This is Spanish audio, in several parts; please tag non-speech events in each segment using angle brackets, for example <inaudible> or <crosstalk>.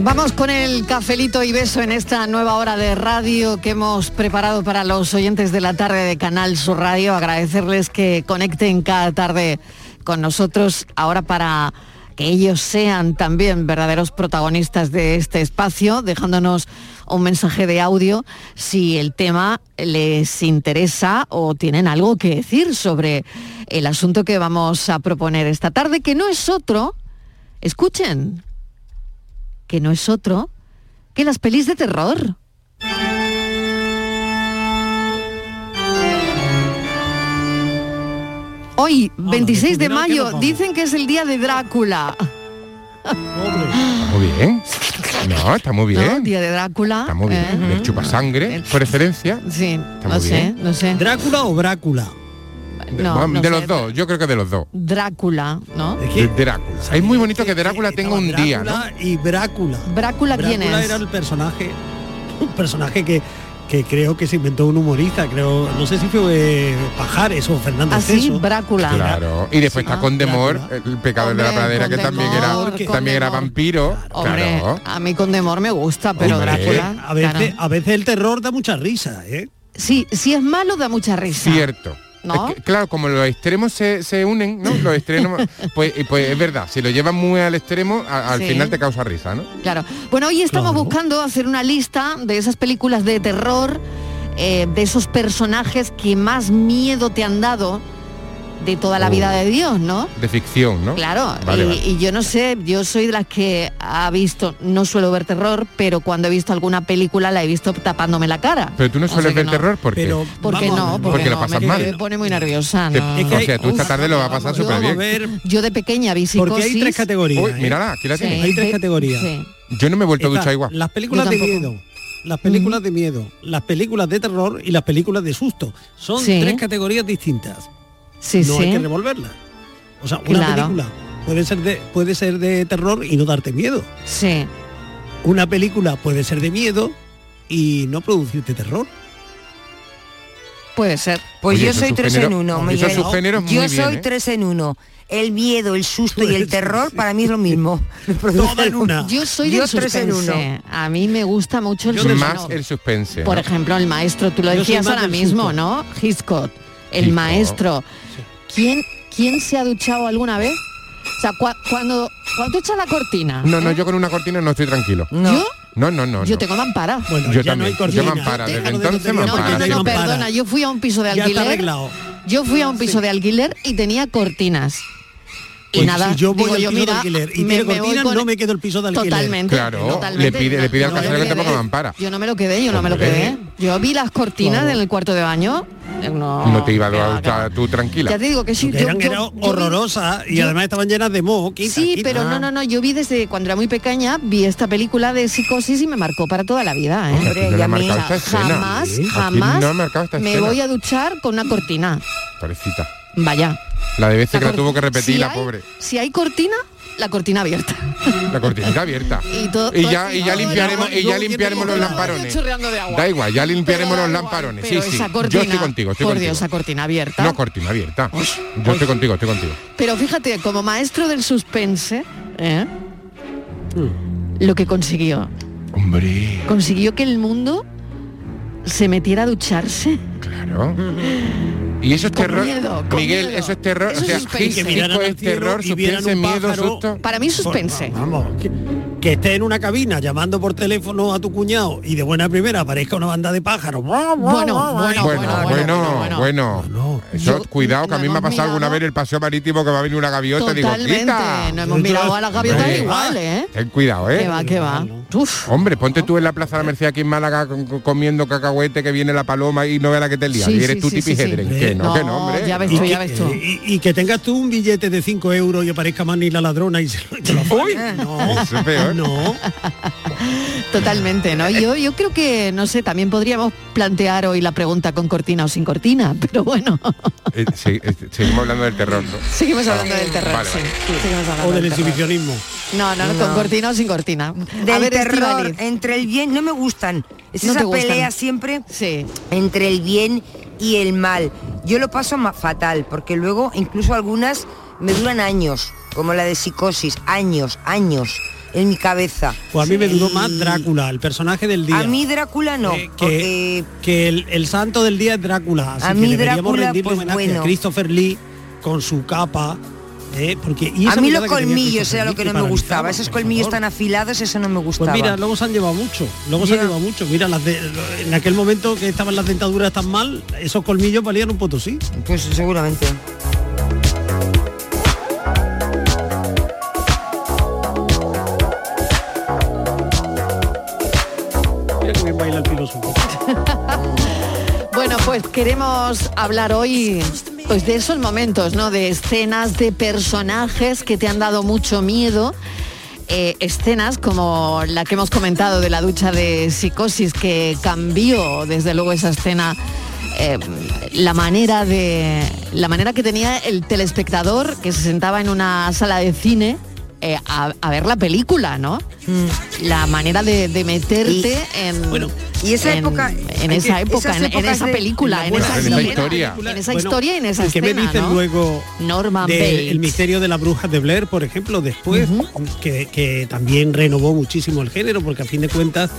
Vamos con el cafelito y beso en esta nueva hora de radio que hemos preparado para los oyentes de la tarde de Canal Sur Radio. Agradecerles que conecten cada tarde con nosotros. Ahora para que ellos sean también verdaderos protagonistas de este espacio, dejándonos un mensaje de audio si el tema les interesa o tienen algo que decir sobre el asunto que vamos a proponer esta tarde, que no es otro, escuchen, que no es otro que las pelis de terror. Hoy, 26 de mayo, dicen que es el día de Drácula. Muy bien. No, está muy bien. ¿No? Día de Drácula. Está muy bien. ¿eh? El chupasangre, preferencia. Sí, Está no muy sé, bien. no sé. ¿Drácula o Brácula? No, de sé. los dos, yo creo que de los dos. Drácula, ¿no? De Drácula. Es muy bonito que Drácula tenga un día, ¿no? Drácula y Brácula. ¿Brácula quién Brácula es? era el personaje, un personaje que, que creo que se inventó un humorista, creo, no sé si fue eh, Pajares o Fernando Así, Ceso. Brácula. Claro. Y después está Condemor, el pecador de la pradera, que también era, Condemor, también era Condemor. vampiro. Hombre, Claro. a mí con Demor me gusta, pero Hombre. Drácula. A veces, claro. a veces el terror da mucha risa, ¿eh? Sí, si es malo da mucha risa. Cierto. ¿No? Es que, claro, como los extremos se, se unen, ¿no? Los extremos, <laughs> pues, pues es verdad, si lo llevas muy al extremo, a- al Sí. final te causa risa, ¿no? Claro. Bueno, hoy estamos buscando hacer una lista de esas películas de terror, eh, de esos personajes que más miedo te han dado de toda la Oh. vida de Dios, ¿no? De ficción, ¿no? Claro, Vale, y, vale. y yo no sé, yo soy de las que ha visto, no suelo ver terror, pero cuando he visto alguna película la he visto tapándome la cara. Pero tú no O sea sueles ver no. terror porque Pero ¿Por qué vamos a no? Porque, Porque lo pasas me, mal. me pone muy nerviosa. Te- no. Es que o sea, tú esta tarde lo vas a pasar súper bien. ver, Yo de pequeña vi porque hay psicosis. tres categorías. Uy, ¿eh? mírala, aquí la Sí. tienes. Hay tres categorías. sí. Yo no me he vuelto a duchar igual. Las películas de miedo, las películas de miedo, las películas de terror y las películas de susto. Son Sí. tres categorías distintas. Sí, no hay que revolverlas. O sea, una Claro. película puede ser de puede ser de terror y no darte miedo. Sí. Una película puede ser de miedo y no producirte terror. Puede ser. Pues Oye, yo soy tres género- en uno, Miguel. yo bien, soy ¿eh? tres en uno. El miedo, el susto y el <laughs> terror para mí es lo mismo. <laughs> Toda en una. Yo soy Yo del tres en suspense. A mí me gusta mucho el Yo suspense. Más el suspense. Por ¿no? ejemplo, el maestro, tú lo Yo decías ahora mismo, susto. ¿no? Hitchcock, el Hitchcock. maestro. ¿Quién, ¿Quién se ha duchado alguna vez? O sea, cua- cuando, cuando tú echas la cortina. No, no, ¿eh? yo con una cortina no estoy tranquilo. No. ¿Yo? No, no, no. Yo no. tengo mampara. Bueno, Yo ya no también. hay Yo cortina. mampara, desde de entonces tonterías No, no, no, no, mampara. perdona, yo fui a un piso de Ya está alquiler. arreglado. Yo fui a un piso de alquiler y tenía cortinas. Y Pues nada, si yo voy al piso de mira, alquiler y me- tiene cortina, no me quedo el piso de alquiler. Totalmente. Claro, totalmente. le pide, le pide al casero que te ponga mampara. Yo no me lo quedé, yo no me lo quedé. Yo vi las cortinas Claro. en el cuarto de baño No, No te iba a dar tú tranquila. Ya te digo que sí. Yo- eran, yo- eran yo vi- horrorosas y yo- además estaban llenas de moho. quita, Sí, quita. pero no, no, no, yo vi desde cuando era muy pequeña, vi esta película de psicosis y me marcó para toda la vida, ¿eh? Hombre, no y a mí-. Jamás, Sí. jamás no me escena. voy a duchar con una cortina. Pobrecita. Vaya. La de veces que la tuvo que repetir, si la hay- pobre. Si hay cortina, la cortina abierta. La cortinita abierta. <laughs> Y todo- Y ya, y ya limpiaremos, y ya limpiaremos los lamparones. Da igual, ya limpiaremos los lamparones. Sí, sí. esa Yo cortina, estoy contigo, estoy por contigo. Dios, esa cortina abierta. No, cortina abierta. Uy, Yo uy. estoy contigo, estoy contigo. Pero fíjate, como maestro del suspense, ¿eh? Hmm. lo que consiguió, Hombre, consiguió que el mundo se metiera a ducharse. claro. <laughs> Y eso es Con terror. miedo, con Miguel, miedo. eso es terror. Eso o es sea, suspense. Hitchcock Que es terror, suspense, miedo, susto. Para mí suspense. Por- vamos, que esté en una cabina llamando por teléfono a tu cuñado y de buena primera aparezca una banda de pájaros. Bueno, bueno, Bueno, bueno, bueno, bueno. bueno. Eso, Yo- cuidado, que a mí me ha pasado alguna vez en el paseo marítimo que va a venir una gaviota y digo, quita. No hemos mirado a las gaviotas Hombre, igual, ¿eh? Ten cuidado, ¿eh? Que va, que va. Uf. Hombre, ponte tú en la Plaza de la Merced aquí en Málaga comiendo cacahuete que viene la paloma y no ve la que te lía. Sí, y eres sí, tú sí, sí, tipijedren. sí. Que no, No, que no, hombre. ya ves Y tú, que, ya ves tú. y- y que tengas tú un billete de 5 euros y aparezca Manny la ladrona y se lo, <laughs> Uy, No, eso es peor. No. <laughs> Totalmente, ¿no? Yo, yo creo que, no sé, también podríamos plantear hoy la pregunta con cortina o sin cortina, <laughs> pero bueno, Eh, sí, eh, seguimos hablando del terror, ¿no? seguimos hablando del terror, Vale, sí. vale. Seguimos hablando O del exhibicionismo. No, no, no, con No. cortina o sin cortina. Del A ver, terror, entre el bien, no me gustan. Es No esa gustan. pelea siempre Sí. entre el bien y el mal. Yo lo paso ma- fatal, porque luego incluso algunas me duran años, como la de psicosis, años, años, en mi cabeza. Pues a mí me duró más Drácula, el personaje del día. A mí Drácula no. Eh, que, porque- que el, el santo del día es Drácula. Así A que mí deberíamos Drácula, rendirle pues, homenaje bueno. a Christopher Lee con su capa. eh, porque, y a mí los colmillos era lo que no me gustaba. Esos colmillos tan afilados, eso no me Pues gustaba. mira, luego se han llevado mucho, luego se han llevado mucho. Mira, las de- en aquel momento que estaban las dentaduras tan mal, esos colmillos valían un potosí. Pues seguramente. Pues queremos hablar hoy pues de esos momentos, ¿no? De escenas, de personajes que te han dado mucho miedo. Eh, escenas como la que hemos comentado de la ducha de psicosis que cambió desde luego esa escena eh, la manera de la manera que tenía el telespectador que se sentaba en una sala de cine eh, a, a ver la película, ¿no? La manera de, de meterte en, Bueno, y esa en- época- en esa que- época, en, en esa película, en esa, en esa escena, historia. en esa Bueno, historia y en esa ¿y qué me escena, dicen ¿no? luego Norman de Bates. El misterio de la bruja de Blair, por ejemplo, después, que, que también renovó muchísimo el género, porque a fin de cuentas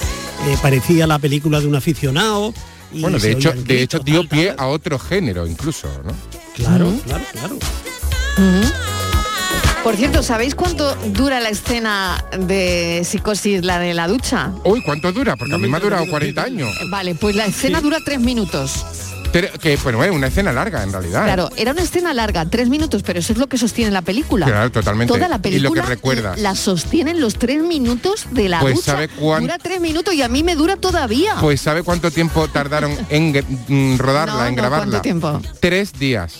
eh, parecía la película de un aficionado. y Bueno, de hecho, de hecho dio tal, pie tal. a otro género incluso, ¿no? Claro, claro, claro. Ujú. Por cierto, ¿sabéis cuánto dura la escena de psicosis, la de la ducha? Uy, ¿cuánto dura? Porque No a mí me ha durado interesa, 40 años. Vale, pues la escena Sí. dura tres minutos. Pero que, bueno, es una escena larga en realidad. ¿eh? Claro, era una escena larga, tres minutos, pero eso es lo que sostiene la película. Claro, totalmente. Toda la Y lo película que recuerdas. la sostienen los tres minutos de la Pues, ducha. ¿sabe cuán- Dura tres minutos y a mí me dura todavía. Pues ¿sabe cuánto tiempo tardaron en mm, rodarla, No, en no, grabarla? ¿cuánto tiempo? Tres días.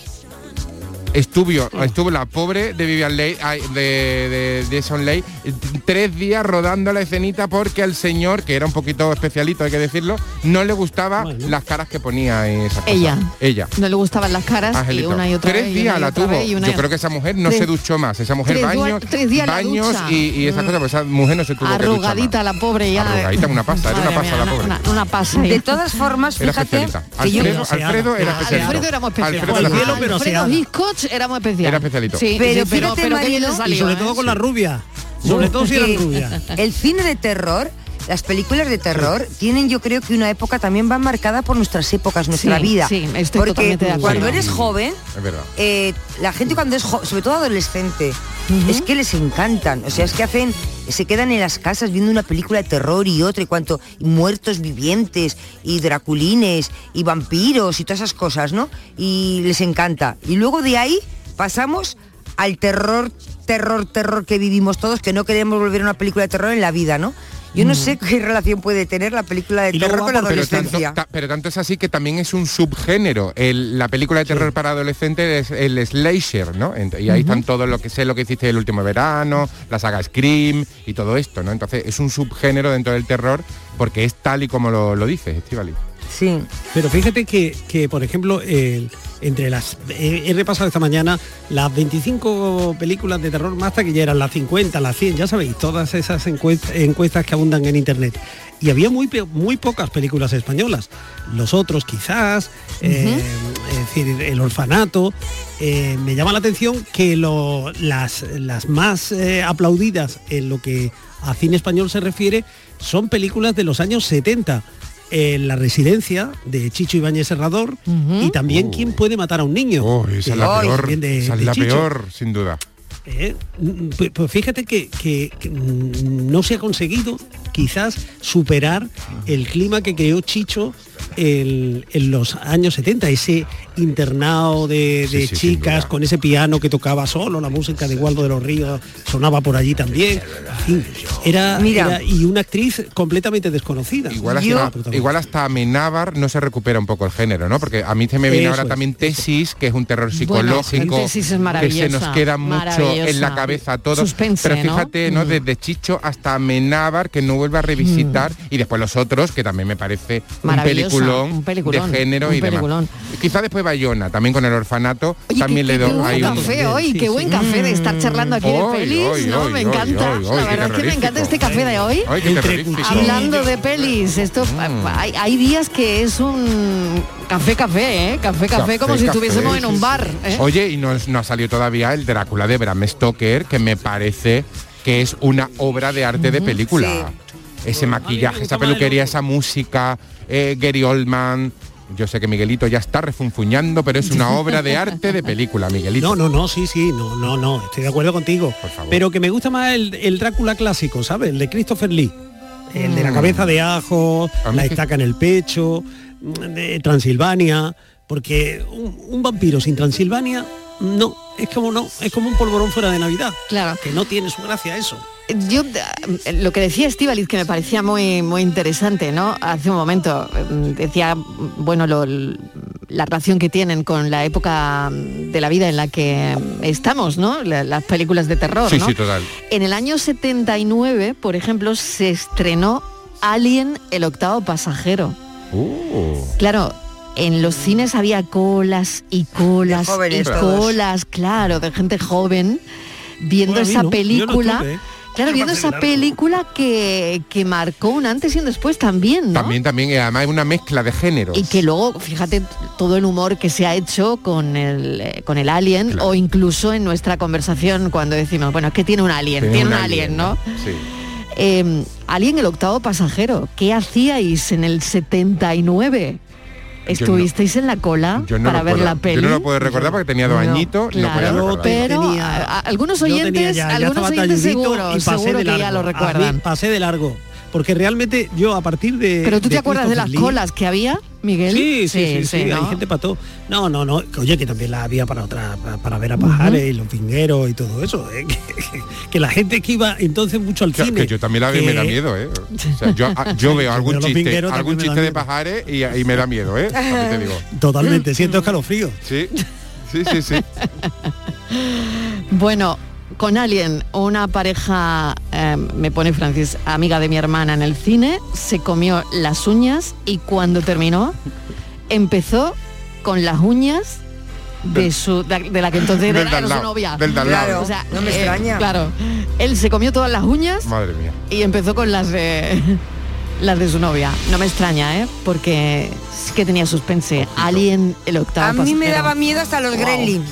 Estuvo, estuvo la pobre de Vivian Leigh, de, de Jason Leigh, eh, tres días rodando la escenita porque al señor, que era un poquito especialito, hay que decirlo, no le gustaba Bueno. las caras que ponía en cosas. Ella. Ella. No le gustaban las caras Angelito. y una y otra tres vez. y días la otra tuvo. vez y una Yo y- creo que esa mujer no Tres- se duchó más. Esa mujer tres baños, tres días baños y, y esas Mm. cosas, pues esa mujer no se tuvo que Arrugadita más. la pobre ya. Arrugadita, una pasa, era una pasa mía, la pobre. Una, una pasa. De todas formas, Era fíjate especialita. que yo Alfredo, era especialito. Alfredo era muy especial. Alfredo era Alfredo era muy especial. Era especialito. Sí, Pero sí, pero, fíjate, pero Marilo, y salió, y sobre ¿eh? todo con la rubia. Sobre todo si eran rubias. <laughs> el cine de terror, las películas de terror, tienen yo creo que una época también va marcada por nuestras épocas, nuestra Sí, vida. sí, estoy Porque totalmente de acuerdo. cuando eres joven, Es verdad. eh, la gente cuando es jo- sobre todo adolescente, es que les encantan. O sea, es que hacen, se quedan en las casas viendo una película de terror y otra, y cuanto y muertos vivientes, y draculines, y vampiros, y todas esas cosas, ¿no? Y les encanta. Y luego de ahí pasamos al terror, terror, terror que vivimos todos, que no queremos volver a una película de terror en la vida, ¿no? Yo no sé qué relación puede tener la película de terror con la por- pero tanto, adolescencia. pero tanto es así que también es un subgénero. El- la película de terror para adolescentes es el slasher, ¿no? Y ahí están todo lo que sé, lo que hiciste el último verano, la saga Scream y todo esto, ¿no? Entonces es un subgénero dentro del terror porque es tal y como lo, lo dices, Estivali. Sí. Pero fíjate que, que, por ejemplo, entre las he, he repasado esta mañana las 25 películas de terror más taquilleras, las 50, las 100, ya sabéis, todas esas encuest- encuestas que abundan en internet. Y había muy, muy pocas películas españolas. Los otros quizás, eh, es decir, el orfanato. Eh, me llama la atención que lo- las, las más eh, aplaudidas en lo que a cine español se refiere son películas de los años 70 en la residencia de Chicho Ibáñez Serrador y también quién puede matar a un niño. Oh, esa es la peor, también de- esa es de la peor, sin duda. Eh, Pues, pues fíjate que, que- que, no se ha conseguido quizás superar el clima que creó Chicho el- en los años 70, ese internado de, sí, chicas con ese piano que tocaba solo, la música de Waldo de los Ríos sonaba por allí también. Era, Mira. era- y una actriz completamente desconocida. Igual Yo- hasta, igual hasta Amenábar no se recupera un poco el género, ¿no? Porque a mí se me viene ahora es, también Tesis, que es un terror Bueno, psicológico, Tesis es que se nos queda mucho en la cabeza todo. Suspense, Pero ¿no? fíjate, ¿no? Mm. Desde Chicho hasta Amenábar, que no vuelve a revisitar, y después los otros, que también me parece un Maravillosa, peliculón, un peliculón, de género un y demás. peliculón. Quizá después Bayona, también con el orfanato, Oye, también qué, le qué doy buen ahí un- café hoy, Sí, qué sí. buen café de estar charlando aquí de Hoy, pelis, hoy, ¿no? hoy, Me hoy, encanta. hoy, hoy, la qué verdad es que me encanta este café de hoy. Qué. Hablando de pelis, esto Mm. hay, hay días que es un café café, ¿eh? Café café, Café, como si estuviésemos en un bar. ¿eh? Oye, y no, no ha salido todavía el Drácula de Bram Stoker, que me parece que es una obra de arte de película. Ese maquillaje, esa peluquería, esa música, eh, Gary Oldman. Yo sé que Miguelito ya está refunfuñando, pero es una <laughs> obra de arte de película, Miguelito. No, no, no, sí, sí, no, no, no, estoy de acuerdo contigo. Por favor. Pero que me gusta más el, el Drácula clásico, ¿sabes? El de Christopher Lee. El de la cabeza de ajo, la estaca en el pecho, mm, de Transilvania, porque un, un vampiro sin Transilvania, no, es como no, es como un polvorón fuera de Navidad. Claro. Que no tiene su gracia eso. Yo eh, lo que decía Estivaliz que me parecía muy muy interesante, ¿no? Hace un momento eh, decía, bueno, lo- la relación que tienen con la época de la vida en la que estamos, ¿no? La- las películas de terror, Sí, ¿no? sí, total. En el año 79, por ejemplo, se estrenó Alien, el octavo pasajero. Uh, Claro, en los cines había colas y colas y todos. colas, claro, de gente joven viendo Bueno, esa no, yo no película. ¿eh? Claro, viendo esa película que, que marcó un antes y un después también, ¿no? También, también, y además es una mezcla de géneros. Y que luego, fíjate, todo el humor que se ha hecho con el, eh, con el alien Claro. o incluso en nuestra conversación cuando decimos, bueno, es que tiene un alien, tiene, un alien, ¿no? Sí. Eh, alien el octavo pasajero, ¿qué hacíais en el 79? ¿Estuvisteis en la cola no para lo ver puedo- la peli? Yo no lo puedo recordar porque tenía dos No, añitos, no podía pero Tenía- a- a- algunos oyentes, ya- ya algunos oyentes seguro, y pasé seguro de que ya lo A mí recuerdan. pasé de largo. Porque realmente yo a partir de. Pero tú te acuerdas de las Lee- colas que había, Miguel? Sí, sí, sí, sí, ¿no? hay gente para todo. No, no, no, oye, que también la había para otra, para, para ver a pajares y los vingueros y todo eso. ¿eh? <laughs> Que, que la gente que iba entonces mucho al cine. que yo también la veo y me da que- miedo, ¿eh? <laughs> O sea, yo, a- yo veo algún chiste, algún chiste de pajares y, y me da miedo, ¿eh? Te digo. Totalmente, siento escalofrío. Sí, sí, sí, sí. <laughs> Bueno, con Alien, una pareja, eh, me pone Francis, amiga de mi hermana en el cine, se comió las uñas y cuando terminó, empezó con las uñas de su de, de la que entonces Del era, su novia. del. Claro. O sea, No me eh, extraña. Claro, él se comió todas las uñas Madre mía. y empezó con las de <laughs> las de su novia. No me extraña, ¿eh? Porque sí que tenía suspense. Alien, el octavo A mí me daba miedo hasta los Wow. Gremlin.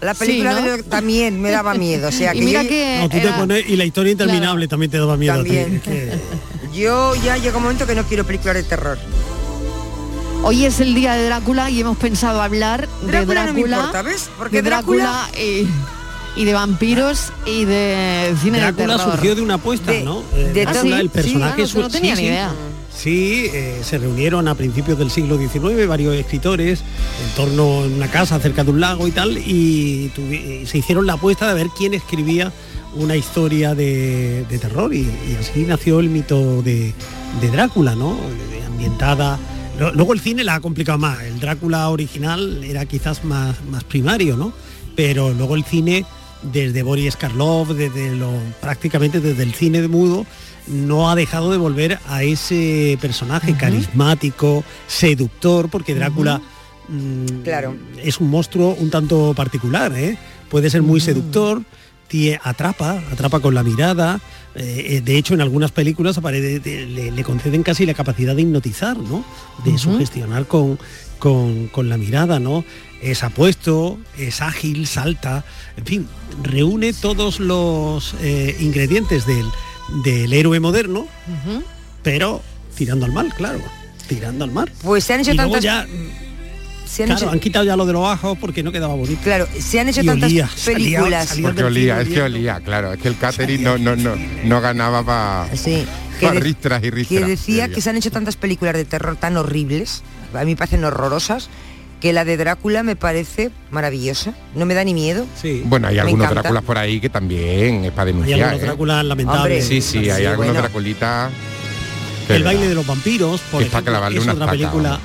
La película Sí, ¿no? de también me daba miedo. O sea, Y que mira yo, que No, tú te pones, y la historia interminable también te daba miedo a También. ti. que- <laughs> yo ya llega un momento que no quiero películas de terror. Hoy es el día de Drácula y hemos pensado hablar de Drácula no me Drácula, importa, ¿ves? Porque de Drácula, y, y de vampiros y de cine Drácula de terror. surgió de una apuesta, De- ¿no? Eh, de Drácula, todo- el sí, personaje claro, su- no tenía sí, ni sí. idea. Sí, eh, se reunieron a principios del siglo XIX varios escritores en torno a una casa cerca de un lago y tal, y se hicieron la apuesta de ver quién escribía una historia de, terror y, así nació el mito de, Drácula, ¿no? Ambientada. Luego el cine la ha complicado más. El Drácula original era quizás más, más primario, ¿no? Pero luego el cine, desde Boris Karloff, desde lo, prácticamente desde el cine de mudo, no ha dejado de volver a ese personaje carismático, seductor, porque Drácula mm, Claro. es un monstruo un tanto particular, ¿eh? Puede ser muy seductor, tie- atrapa, atrapa con la mirada. eh, eh, de hecho, en algunas películas aparece- de- le, le conceden casi la capacidad de hipnotizar, ¿no? De sugestionar con, con, con la mirada, ¿no? Es apuesto, es ágil, salta, en fin, reúne todos los eh, ingredientes del, del héroe moderno, pero tirando al mal, claro, tirando al mal. Pues se han hecho Y luego tantas... ya, se han claro, hecho- han quitado ya lo de los ajos porque no quedaba bonito. claro, se han hecho Y tantas olía, películas. salía Porque olía, es que olía, claro, es que el catering no, no, no, no ganaba para Sí, que, de- ristras y ristras. que decía que se han hecho tantas películas de terror tan horribles, a mí me parecen horrorosas, que la de Drácula me parece maravillosa. No me da ni miedo. Sí. Bueno, hay Me algunos encanta. Dráculas por ahí que también es para Hay denunciar. algunos ¿eh? Dráculas lamentables. Hombre, Sí, sí, hay Sí, algunos bueno. Draculitas. El baile verdad. de los vampiros, por Que es ejemplo, es una película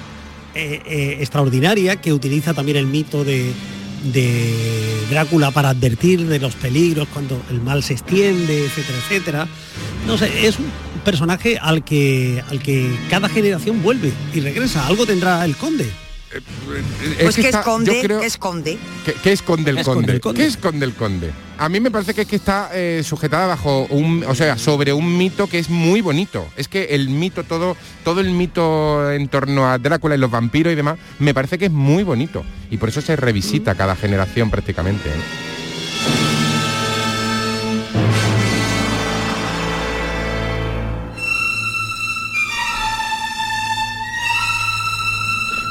eh, eh, extraordinaria que utiliza también el mito de, de Drácula para advertir de los peligros cuando el mal se extiende, etcétera, etcétera. No sé, es un personaje al que al que cada generación vuelve y regresa. Algo tendrá el conde. Es Pues que, está- esconde, creo- que esconde. ¿Qué, qué esconde el ¿Qué esconde conde? el conde? ¿Qué esconde el conde? A mí me parece que es que está eh, sujetada bajo un, o sea, sobre un mito que es muy bonito. Es que el mito, todo, todo el mito en torno a Drácula y los vampiros y demás, me parece que es muy bonito. Y por eso se revisita cada generación prácticamente. ¿eh?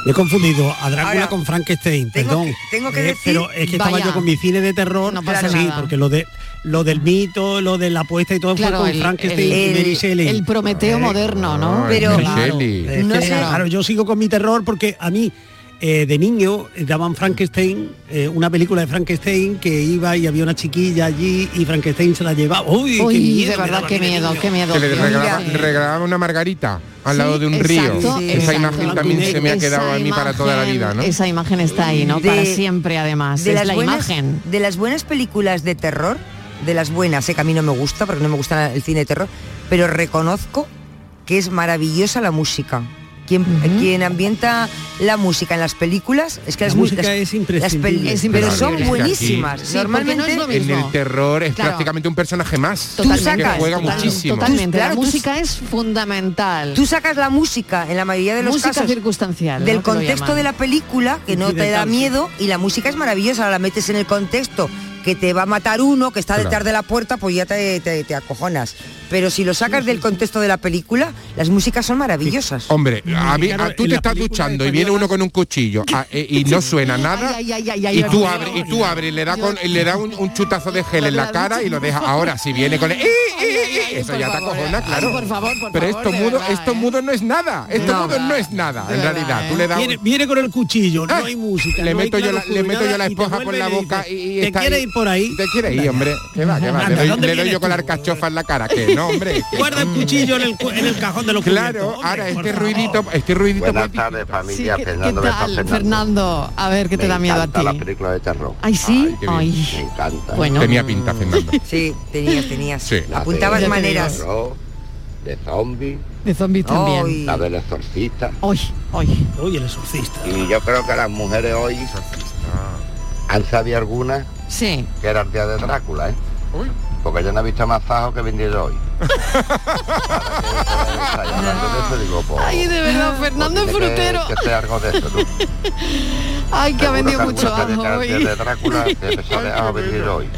Me he confundido a Drácula Ahora, con Frankenstein, tengo perdón. que- tengo que Eh, decir- pero es que estaba yo con mi cine de terror. No pasa sí, nada. porque lo de lo del mito, lo de la apuesta y todo Claro, fue con el- Frankenstein el- y Mary Shelley. El Prometeo Eh, moderno, ¿no? Pero- Claro, No sé. claro, yo sigo con mi terror porque a mí eh, de niño eh, daban Frankenstein, eh, una película de Frankenstein que iba y había una chiquilla allí y Frankenstein se la llevaba. Uy, qué miedo de verdad, qué miedo, qué miedo. Que le regalaba, una margarita al Sí, lado de un exacto, río. Sí, Esa exacto. imagen también se me ha Esa quedado a mí para toda la vida, ¿no? Esa imagen está ahí, ¿no? De- para siempre, además. de es las la buenas, imagen. de las buenas películas de terror, de las buenas, sé que a mí no me gusta porque no me gusta el cine de terror, pero reconozco que es maravillosa la música. Quien, ambienta la música en las películas es que La las música las- es imprescindible. Es pero son buenísimas. Sí, Normalmente no En el terror es Claro. prácticamente un personaje más. Totalmente, que juega total- muchísimo. Totalmente. Claro, la tú- música es fundamental. tú sacas la música en la mayoría de los música casos circunstancial. del contexto de la película que no te da miedo y la música es maravillosa, la metes en el contexto que te va a matar uno que está Claro. detrás de la puerta, pues ya te, te- te acojonas. Pero si lo sacas del contexto de la película, las músicas son maravillosas. Hombre, a mí, a- tú te estás duchando y viene uno con un cuchillo a- e- y no suena nada Ay, ay, ay, ay, y tú abres y tú abres y le da con y le da un, un chutazo de gel en la cara y lo deja ahora si viene con el, <laughs> ¡Eh, eh, eh! Ay, eso por ya te favor, acojona ay, claro por favor, por pero favor, esto de mudo verdad, esto ¿eh? mudo no es nada esto No. mudo no es nada en verdad, realidad ¿eh? tú le das Viene, un- viene con el cuchillo, no <laughs> hay música. le no hay meto yo la, le meto yo la esponja por la boca y, y ¿Te ahí. ir por ahí? te quieres ir hombre que va que va Anda, le doy, ¿dónde le doy vienes yo con la alcachofa en la cara que no hombre <laughs> Guarda el no. cuchillo en el, cu- en el cajón de los claro ahora este favor. ruidito este ruidito Buenas tardes, familia. ¿qué, qué Fernando tal? A ver, ¿qué te da miedo a encanta ti? la película de terror. Ay, sí. Ay, qué bien. Ay. Me encanta. Bueno. tenía pinta Fernando <laughs> Sí, tenías, tenías. Sí. De maneras. terror, de zombies, De zombies también. Ay. la del exorcista. Hoy, hoy. Oye, el exorcista. Y yo creo que las mujeres hoy han sabido algunas Sí. que era el día de Drácula, ¿eh? Uy. Porque yo no he visto más fajo que vendido hoy. <laughs> De pues, Ay, de verdad, Fernando es pues frutero. Que, que algo de eso, tú. <laughs> Ay, que ha vendido que mucho ajo hoy. de Drácula debe ser a vendir hoy.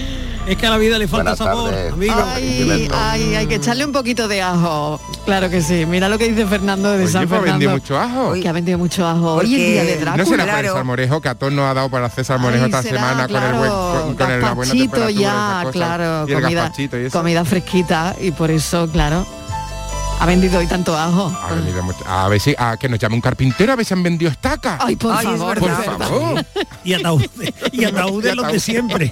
Es que a la vida le falta Buenas sabor, tardes. amigo. Ay, ay, hay que echarle un poquito de ajo. Claro que sí. Mira lo que dice Fernando de Oye, San pues Fernando. mucho ajo. Que ha vendido mucho ajo. Hoy el Porque- día de No Drácula. será por el Claro. salmorejo que a todos nos ha dado para hacer salmorejo Ay, esta será, semana con el buen claro, con, con el- la buena temperatura, ya, cosas, claro, y el comida, gazpachito y eso. comida fresquita y por eso, claro. Ha vendido hoy tanto ajo. Ha venido mucho- A ver si a que nos llame un carpintero a ver si han vendido estaca. Ay, por Ay, favor, Por favor. Y ataúdes, y <laughs> ataúdes los de siempre. <laughs>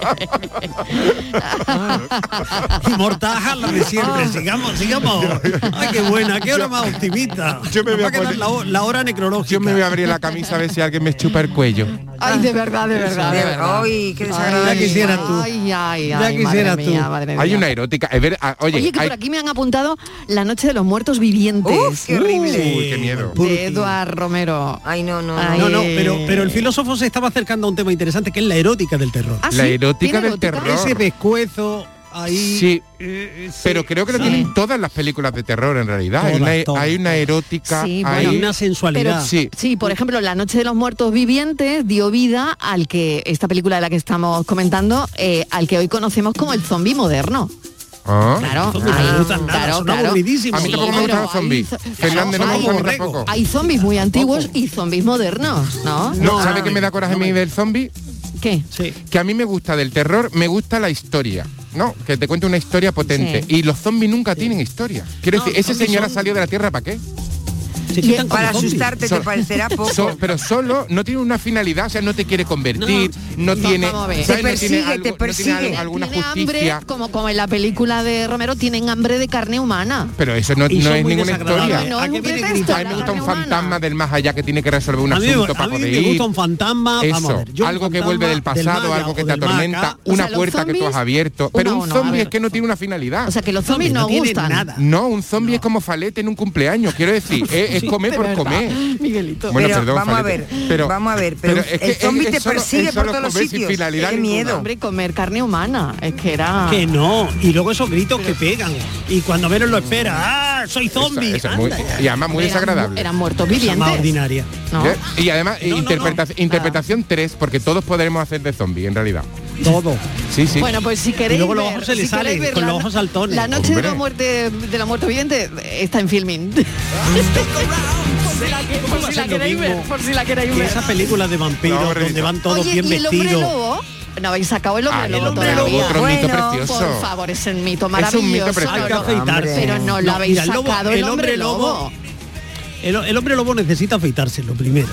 y mortajas los de siempre. Sigamos, sigamos. Ay, qué buena, qué hora más optimista. Yo me voy a poner- la, ho- la hora necrológica. Yo me voy a abrir la camisa a ver si alguien me chupa el cuello. Ay, de verdad, de verdad, de verdad. Ay, qué desagradable. Ya quisieras tú. Ay, ay, Ya ay, quisieras madre tú. mía, madre Hay mía. una erótica. Oye, Oye, que hay- por aquí me han apuntado La Noche de los Muertos Vivientes. Uf, qué horrible. Uy, qué miedo. De Eduard Romero. Ay, no, no, Ay, no. Pero, pero el filósofo se estaba acercando a un tema interesante que es la erótica del terror. Ah, La ¿sí? erótica ¿Tiene del erótica? terror. Ese pescuezo ahí. Sí. eh, sí. Pero creo que lo Sí. tienen todas las películas de terror en realidad. hay, una, todas, hay una erótica, Sí, hay Hay una sensualidad. Pero, Sí. sí. por ejemplo, La Noche de los Muertos Vivientes dio vida al que, esta película de la que estamos comentando, eh, al que hoy conocemos como el zombi moderno. Ah. Claro, zombies no ahí, me gustan nada, claro, son claro. aburridísimos. A mí tampoco me gustan los hay zombies. zo- Fernández no me gusta a mí borrego. tampoco. Hay zombies muy antiguos y zombies modernos, ¿no? No, No, ¿Sabe no, qué me da no, coraje a mí del zombie? ¿Qué? Sí. Que a mí me gusta del terror, me gusta la historia. ¿No? Que te cuente una historia potente. Sí. Y los zombies nunca tienen historia. Quiero No, decir, ese señor ha son- salido de la Tierra ¿para qué? Se Para asustarte te parecerá <laughs> poco. So- pero solo no tiene una finalidad, o sea, no te quiere convertir, no, No, tiene. Te no tiene, persigue, algo- te no tiene persigue. algo- alguna Tiene justicia. hambre, como, como en la película de Romero, tienen hambre de carne humana. Pero eso no, es ninguna historia. No, ¿A mí me gusta un fantasma del más allá que tiene que resolver un asunto para poder me ir. gusta un fantasma, Eso, vamos a ver, yo un algo que vuelve del pasado, algo que te atormenta, una puerta que tú has abierto. Pero un zombie es que no tiene una finalidad. O sea, que los zombies no gustan. nada. no, un zombie es como falete en un cumpleaños, quiero decir, es, <laughs> es comer por comer. Miguelito. Bueno, pero perdón, vamos a ver, Pero- vamos a ver, pero, pero es que el zombie te solo- persigue por todos los sitios. Qué ninguna. miedo. Hombre, comer carne humana. Es que era... Que no, y luego esos gritos que pegan. Y cuando menos lo espera, ¡ah! Soy zombie. Eso- eso es muy- y además muy eran, desagradable. Eran muertos Cosa más vivientes. ordinaria. ¿no? ¿Eh? Y además, No, no, no. interpreta- interpretación 3, porque todos podremos hacer de zombie, en realidad. Todo. Sí, sí. Bueno, pues si queréis luego los ver- ojos se le si salen, ver con la- los ojos saltones. La noche de Hombre. la muerte de la muerte viviente está en filming. <laughs> por si la, lo queréis ver, por si la queréis Que ver. esa película de vampiros No, donde van todos Oye, bien ¿y el hombre vestidos. lobo? No habéis sacado el hombre Ah, el lobo hombre todavía. lobo, otro mito Bueno, precioso. Por favor, es el mito Es un maravilloso. mito precioso. Hay que afeitarse. Pero no lo No, habéis mira, el lobo- sacado el, el hombre hombre lobo. lobo- El, el hombre lobo necesita afeitarse lo primero.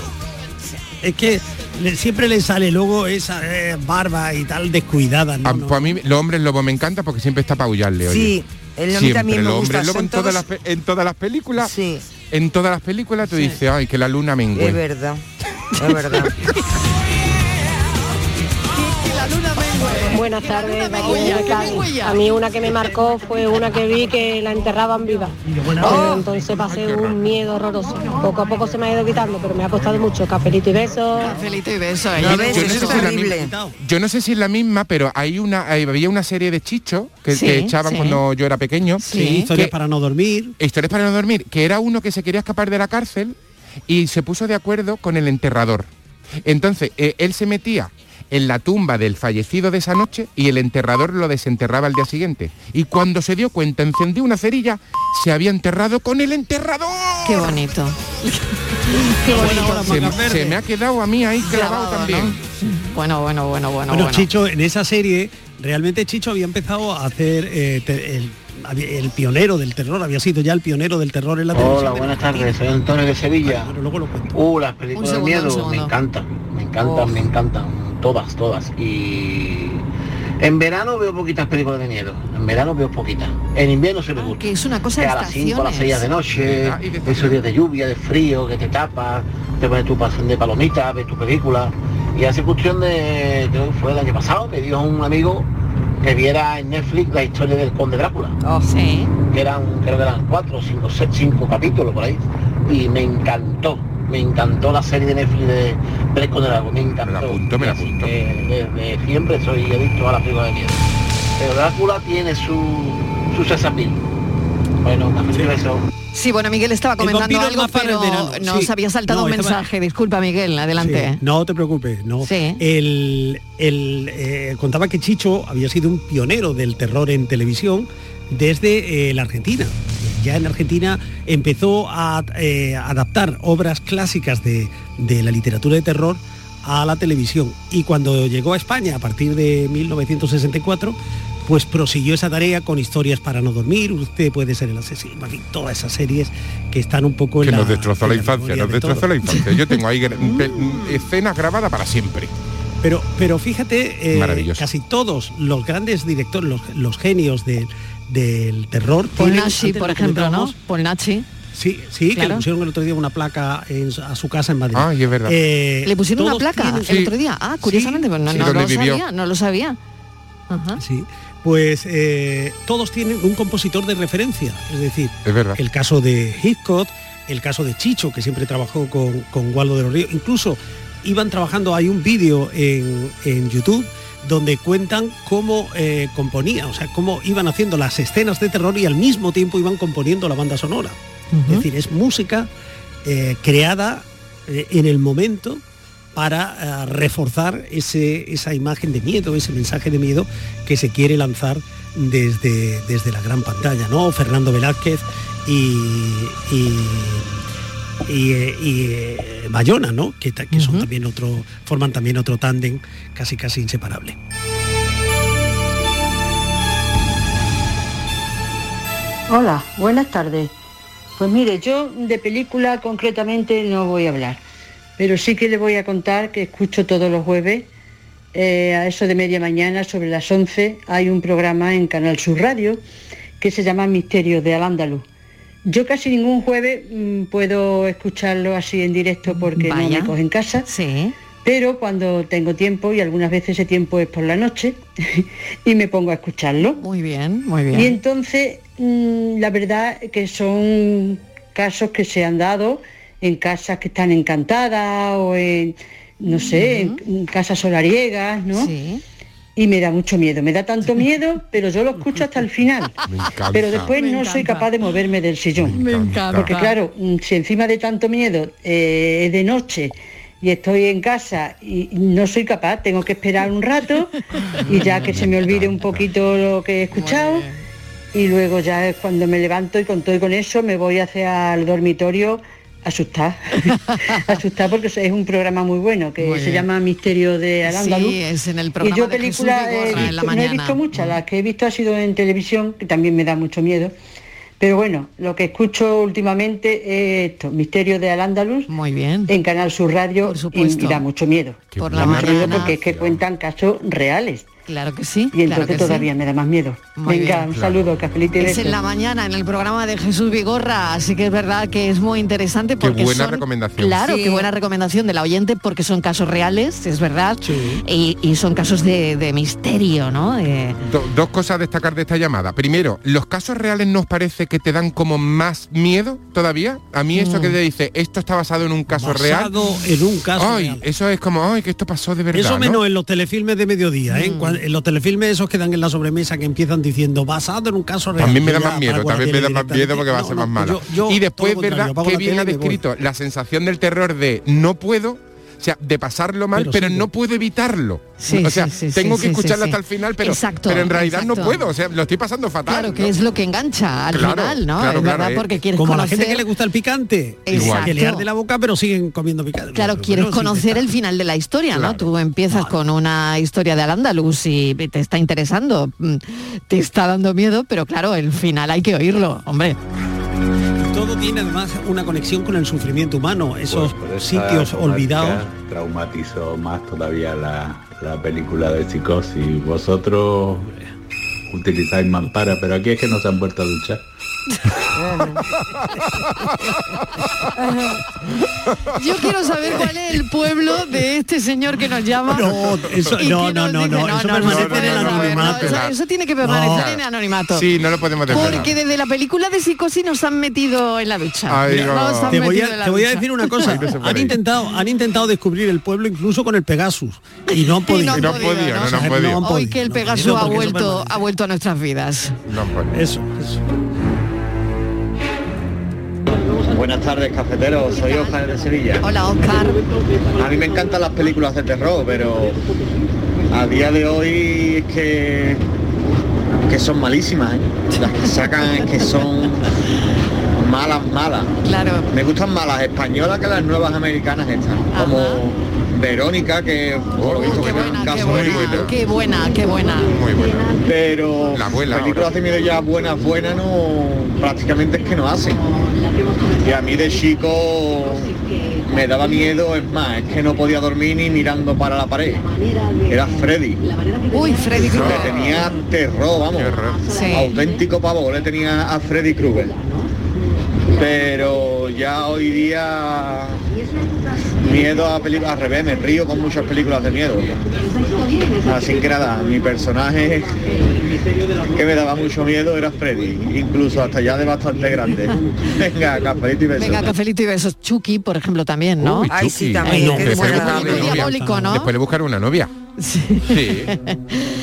Es que le- siempre le sale luego esa eh, barba y tal descuidada. ¿no? A, no. pues a mí los hombres lobo me encanta porque siempre está para aullarle. oye. Sí, el a mí Siempre, también me los gusta. hombres lobo son en todas, las, todos- pe- en todas las películas. Sí, En todas las películas tú dices, ay, que la luna me es verdad. Es verdad. <laughs> Buenas tardes, de. A mí una que me marcó fue una que vi que la enterraban viva. Oh. Entonces pasé un miedo horroroso. Poco a poco se me ha ido quitando, pero me ha costado mucho. Cafelito y besos. Cafelito y beso. ¿No Yo no Eso sé es si. Yo no sé si es la misma, pero hay una había una serie de Chicho que, Sí, que echaban sí. cuando yo era pequeño. Sí, historias para no dormir. Historias para no dormir, que era uno que se quería escapar de la cárcel y se puso de acuerdo con el enterrador. Entonces, eh, él se metía en la tumba del fallecido de esa noche y el enterrador lo desenterraba al día siguiente. Y cuando se dio cuenta, encendió una cerilla, se había enterrado con el enterrador. Qué bonito. <laughs> Qué bonito. Se, se me ha quedado a mí ahí clavado Clavado, también. ¿no? Bueno, bueno, bueno, bueno. Bueno, bueno. Chicho, en esa serie, realmente Chicho había empezado a hacer eh, te- el, pionero del terror, había sido ya el pionero del terror en la televisión. Hola, buenas tardes, soy Antonio de Sevilla. Bueno, luego lo cuento. Uh, las películas segundo, de miedo me encantan, me encantan, Oh. me encantan, todas, todas. Y en verano veo poquitas películas de miedo, en verano veo poquitas. En invierno se me Ah, gusta. que es una cosa de a las 5, a las 6 de noche, y de esos días de lluvia, de frío, que te tapas, te pones tu pasión de palomitas, ves tu película. Y hace cuestión de, creo que fue el año pasado, me dio un amigo que viera en Netflix la historia del conde Drácula Oh, Sí. que eran, creo que eran cuatro, cinco, seis, cinco capítulos por ahí. Y me encantó, me encantó la serie de Netflix de Tres con el Árbol, me encantó. Me la apunto, me la Así apunto. que Desde siempre soy adicto a la película de miedo. Pero Drácula tiene su, su sesapil. Bueno, café y beso. Sí, bueno, Miguel estaba comentando algo, pero nos sí. había saltado No, un estaba- mensaje. Disculpa, Miguel, adelante. Sí, no te preocupes, no. Sí. El, el, eh, contaba que Chicho había sido un pionero del terror en televisión desde eh, la Argentina. Ya en Argentina empezó a eh, adaptar obras clásicas de, de la literatura de terror a la televisión. Y cuando llegó a España a partir de 1964, pues prosiguió esa tarea con historias para no dormir, usted puede ser el asesino, en fin, todas esas series que están un poco en Que la, nos destrozó la infancia, nos de destrozó la infancia. Yo tengo ahí <laughs> escenas grabadas para siempre. Pero, pero fíjate, eh, casi todos los grandes directores, los, los genios de- del terror. Antes por lo ejemplo, ¿no? Nashi. Sí, sí, que le pusieron el otro día una placa en su- a su casa en Madrid. Ay, es verdad. Eh, ¿Le pusieron una placa tienen- el otro día? Ah, curiosamente, pues no, sí, no lo sabía, no lo sabía. Ajá. Sí, pues eh, todos tienen un compositor de referencia, es decir, Es verdad. el caso de Hitchcock, el caso de Chicho, que siempre trabajó con, con Waldo de los Ríos, incluso iban trabajando, hay un vídeo en, en YouTube donde cuentan cómo eh, componía, o sea, cómo iban haciendo las escenas de terror y al mismo tiempo iban componiendo la banda sonora. Es decir, es música eh, creada eh, en el momento para reforzar ese, esa imagen de miedo, ese mensaje de miedo que se quiere lanzar desde, desde la gran pantalla, ¿no? Fernando Velázquez y, y, y, eh, y, eh, Bayona, ¿no? Que, son también otro, forman también otro tándem casi casi inseparable. Hola, buenas tardes. Pues mire, yo de película concretamente no voy a hablar, pero sí que le voy a contar que escucho todos los jueves, eh, a eso de media mañana, sobre las 11, hay un programa en Canal Sur Radio que se llama Misterios de Al-Ándalus. Yo casi ningún jueves mm, puedo escucharlo así en directo porque no me coge en casa. Pero cuando tengo tiempo, y algunas veces ese tiempo es por la noche, <laughs> y me pongo a escucharlo. Muy bien, muy bien. Y entonces, mm, la verdad que son casos que se han dado en casas que están encantadas o en, no sé, en, en casas solariegas, ¿no? Y me da mucho miedo, me da tanto miedo, pero yo lo escucho hasta el final. <laughs> encanta. Pero después Me no soy capaz de moverme del sillón. Me encanta. Porque claro, mm, si encima de tanto miedo eh, es de noche y estoy en casa y no soy capaz, tengo que esperar un rato y ya que se me olvide un poquito lo que he escuchado y luego ya es cuando me levanto y con todo y con eso me voy hacia el dormitorio asustar, <laughs> asustar porque es un programa muy bueno que Muy se bien. llama Misterio de Al Andaluz. Sí, es en el y programa yo de películas Vigorra en la no he visto muchas, las que he visto ha sido en televisión, que también me da mucho miedo. Pero bueno, lo que escucho últimamente es esto, Misterio de Al Andalus. Muy bien. En Canal Sur Radio y, supuesto. y da mucho miedo. Por Da la mucho miedo mañana. porque es que cuentan casos reales. Claro que sí. Y claro entonces que sí. todavía me da más miedo. Muy Venga, bien. un saludo, cafelito y Es en la mañana en el programa de Jesús Vigorra, así que es verdad que es muy interesante porque buena son- recomendación. Claro, Sí. qué buena recomendación de la oyente porque son casos reales, es verdad, y, y son casos de, de misterio, ¿no? De- Do- dos cosas a destacar de esta llamada. Primero, ¿los casos reales nos parece que te dan como más miedo todavía? A mí eso Mm. que te dice, esto está basado en un caso real. Basado en un caso Ay, real. eso es como, ay, que esto pasó de verdad. Eso ¿no? menos en los telefilmes de mediodía, Mm. ¿eh? En los telefilmes esos que dan en la sobremesa que empiezan diciendo basado en un caso real. También me da más miedo, también me da más miedo porque va a No, ser no, más mala. yo- yo y después, ¿verdad? la bien ha descrito la sensación del terror de no puedo, o sea, de pasarlo mal, Pero pero, sí, no puedo evitarlo. Sí, o sea, sí, sí, tengo sí, que escucharlo sí, hasta sí. el final, pero, Exacto, pero en realidad no puedo, o sea, lo estoy pasando fatal. Claro, que ¿no? es lo que engancha al Claro, final, ¿no? claro, es verdad, eh. porque quieres Como a la conocer... gente que le gusta el picante, Exacto. que le arde la boca, pero siguen comiendo picante. Claro, Pero quieres bueno, sí, conocer el final de la historia, ¿no? Tú empiezas con una historia de Al-Ándalus y te está interesando, mm, te está dando miedo, pero claro, el final hay que oírlo, hombre. Todo tiene además una conexión con el sufrimiento humano, esos Por esa sitios olvidados. Traumatizó más todavía la, la película de psicosis. Vosotros utilizáis mampara, pero aquí es que no se han vuelto a duchar. Yo quiero saber cuál es el pueblo de este señor que nos llama. No, eso- y no, que no, nos no, dice, no, eso permanece en el anonimato. eso, eso tiene que permanecer en anonimato. Sí, no lo podemos desvelar. Porque desde la película de psicosis nos han metido en la ducha. Te voy, metido en a, la te voy a ducha. decir una cosa. Han intentado, han intentado descubrir el pueblo incluso con el Pegasus y no han podido. no Hoy que el eso ha vuelto, ha vuelto a nuestras vidas. No han podido. Eso, eso. Buenas tardes, cafeteros. Soy Oscar de Sevilla. Hola, Oscar. A mí me encantan las películas de terror, pero a día de hoy es que, que son malísimas. ¿eh? Las que sacan es que son malas, malas. Claro. Me gustan más las españolas que las nuevas americanas estas. Como Verónica, que por lo visto que es un caso verídico. Qué buena, qué buena. Muy buena. Pero La abuela, películas de miedo ya buenas, buenas, no prácticamente es que no hacen. Y a mí de chico me daba miedo, es más, es que no podía dormir ni mirando para la pared. Era Freddy. Uy, Freddy Le Krueger. tenía terror, vamos. Sí. Auténtico pavor le tenía a Freddy Krueger. Pero ya hoy día miedo a películas al revés, me río con muchas películas de miedo. Así que nada, mi personaje que me daba mucho miedo era Freddy, incluso hasta ya de bastante grande. <laughs> Venga, cafelito y besos. Venga, cafelito y besos. Chucky, por ejemplo, también, ¿no? Uy. Ay, no, después, buena. buscar una Muy novia. diabólico, ¿no? Después le buscar una novia. Sí.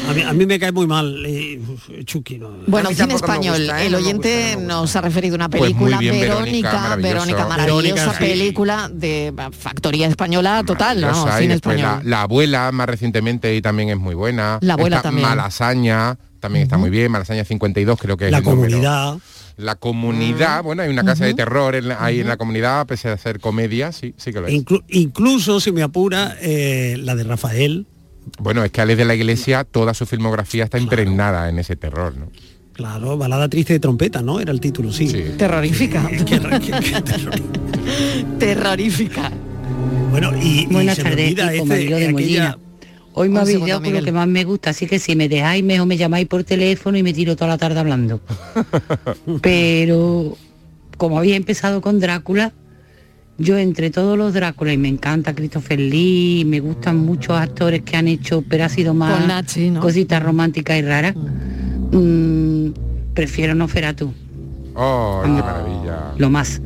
A mí, a mí me cae muy mal eh, Chucky. ¿no? Bueno, cine español. gusta, ¿eh? El No oyente nos ha referido una Pues película, bien, Verónica, Verónica, maravillosa Verónica, sí. película de factoría española total, ¿no? Cine la, español. la abuela más recientemente y también es muy buena. La abuela Está también. Malasaña también está muy bien. Malasaña 52 creo que es La el número. comunidad. La comunidad, bueno, hay una casa de terror en la- ahí en la comunidad, pese a ser comedia, sí, sí que lo es. Inclu- incluso, si me apura, eh, la de Rafael, Bueno, es que Alex de la Iglesia, toda su filmografía está impregnada en ese terror, ¿no? claro, balada triste de trompeta, ¿no? Era el título, sí. Terrorífica. <laughs> Terrorífica. Bueno, y, Buenas tardes, este- Mariló de aquella- Molina. Hoy me habéis dado con lo que más me gusta, así que si me dejáis mejor me llamáis por teléfono y me tiro toda la tarde hablando. <laughs> Pero como había empezado con Drácula, yo entre todos los Drácula y me encanta Christopher Lee, me gustan muchos actores que han hecho, pero ha sido más Paul Nachi, ¿no? cositas románticas y raras. mm, prefiero Noferatu, Oh, qué maravilla. lo más.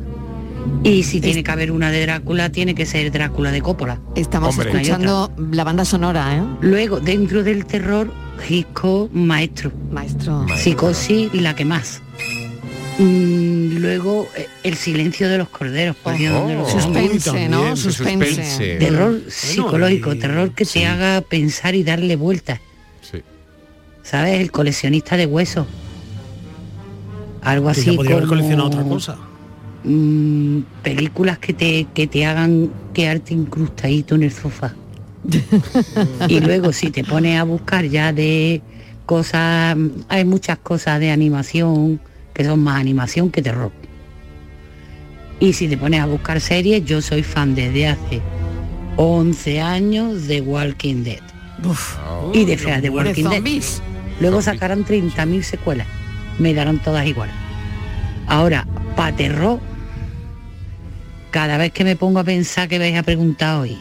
Y si tiene que haber una de Drácula, tiene que ser Drácula de Coppola. Estamos Hombre. Escuchando la banda sonora, ¿eh? Luego, dentro del terror, Hitchcock, maestro. Maestro. Psicosis, la que más. Mm, luego, eh, El silencio de los corderos, por Dios, ¿dónde lo dejamos? Suspense, ¿no? Suspense. Terror psicológico, terror que te haga pensar y darle vueltas. Sí. ¿Sabes? El coleccionista de huesos. Algo así podría haber como, coleccionado otra cosa. mm, películas que te, que te hagan quedarte incrustadito en el sofá. <laughs> y luego si te pones a buscar ya de cosas, hay muchas cosas de animación que son más animación que terror. Y si te pones a buscar series, yo soy fan desde hace 11 años de Walking Dead. y de feas de Walking Dead. zombies. Luego sacarán 30.000 secuelas. Me darán todas igual. Ahora, para terror, cada vez que me pongo a pensar que vais a preguntar hoy,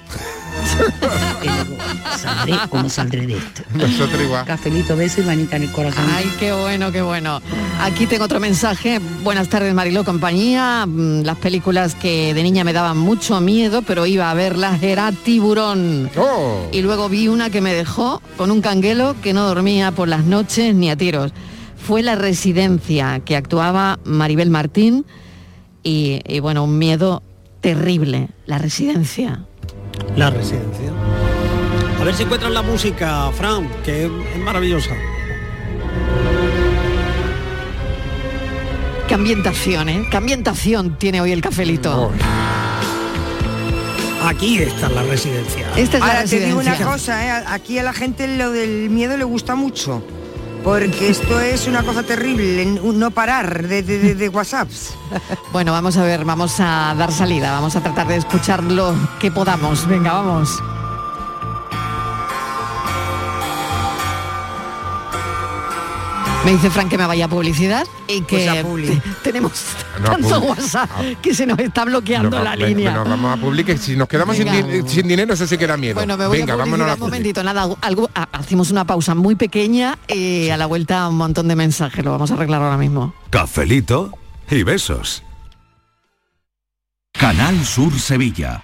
¿saldré o no saldré de esto? Nosotros igual. Cafelito, beso y manita en el corazón. Ay, qué bueno, qué bueno. Aquí tengo otro mensaje. Buenas tardes, Mariló, compañía. Mm, Las películas que de niña me daban mucho miedo, pero iba a verlas, era Tiburón. Oh. Y luego vi una que me dejó con un canguelo que no dormía por las noches ni a tiros. Fue La Residencia, que actuaba Maribel Martín. Y, y bueno, un miedo terrible. La Residencia. La residencia. A ver si encuentran la música, Fran, que es, maravillosa. Qué ambientación, ¿eh? Qué ambientación tiene hoy el cafelito. Aquí está la residencia. Esta es la Ahora te digo una residencia. cosa, ¿eh? aquí a la gente lo del miedo le gusta mucho. Porque esto es una cosa terrible, no parar de, de- de WhatsApps. <laughs> Bueno, vamos a ver, vamos a dar salida, vamos a tratar de escuchar lo que podamos. Venga, vamos. Me dice Frank que me vaya a publicidad y que Pues a publi. te- tenemos No, a tanto publi. WhatsApp que se nos está bloqueando la línea. Nos vamos a publicar. Si nos quedamos sin, Venga. di- sin dinero, eso sí que da miedo. Bueno, me voy Venga, a vámonos a un momentito, nada, algo, ha- hacemos una pausa muy pequeña y a la vuelta un montón de mensajes, lo vamos a arreglar ahora mismo. Cafelito y besos. Canal Sur Sevilla.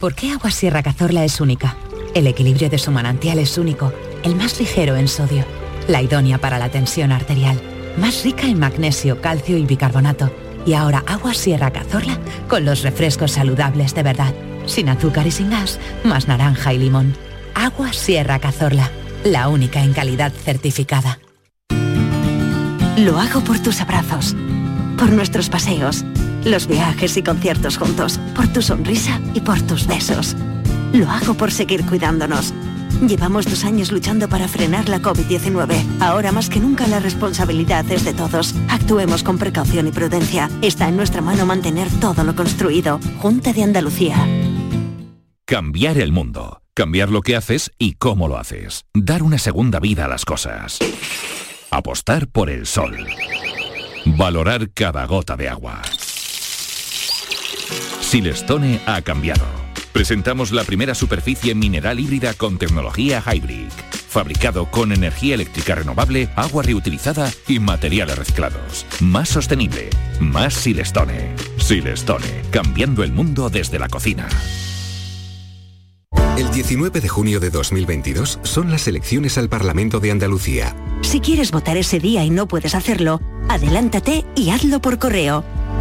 ¿Por qué Agua Sierra Cazorla es única? El equilibrio de su manantial es único, el más ligero en sodio, la idónea para la tensión arterial, más rica en magnesio, calcio y bicarbonato. Y ahora Agua Sierra Cazorla con los refrescos saludables de verdad, sin azúcar y sin gas, más naranja y limón. Agua Sierra Cazorla, la única en calidad certificada. Lo hago por tus abrazos, por nuestros paseos, los viajes y conciertos juntos, por tu sonrisa y por tus besos. Lo hago por seguir cuidándonos. Llevamos dos años luchando para frenar la COVID-19. Ahora más que nunca la responsabilidad es de todos. Actuemos con precaución y prudencia. Está en nuestra mano mantener todo lo construido. Junta de Andalucía. Cambiar el mundo. Cambiar lo que haces y cómo lo haces. Dar una segunda vida a las cosas. Apostar por el sol. Valorar cada gota de agua. Silestone ha cambiado. Presentamos la primera superficie mineral híbrida con tecnología Hybrid. Fabricado con energía eléctrica renovable, agua reutilizada y materiales reciclados. Más sostenible. Más Silestone. Silestone. Cambiando el mundo desde la cocina. El 19 de junio de 2022 son las elecciones al Parlamento de Andalucía. Si quieres votar ese día y no puedes hacerlo, adelántate y hazlo por correo.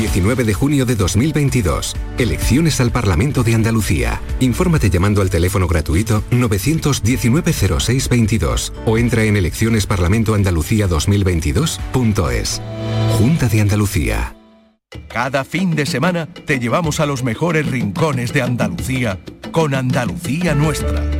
19 de junio de 2022. Elecciones al Parlamento de Andalucía. Infórmate llamando al teléfono gratuito 919-0622 o entra en eleccionesparlamentoandalucía2022.es. Junta de Andalucía. Cada fin de semana te llevamos a los mejores rincones de Andalucía con Andalucía Nuestra.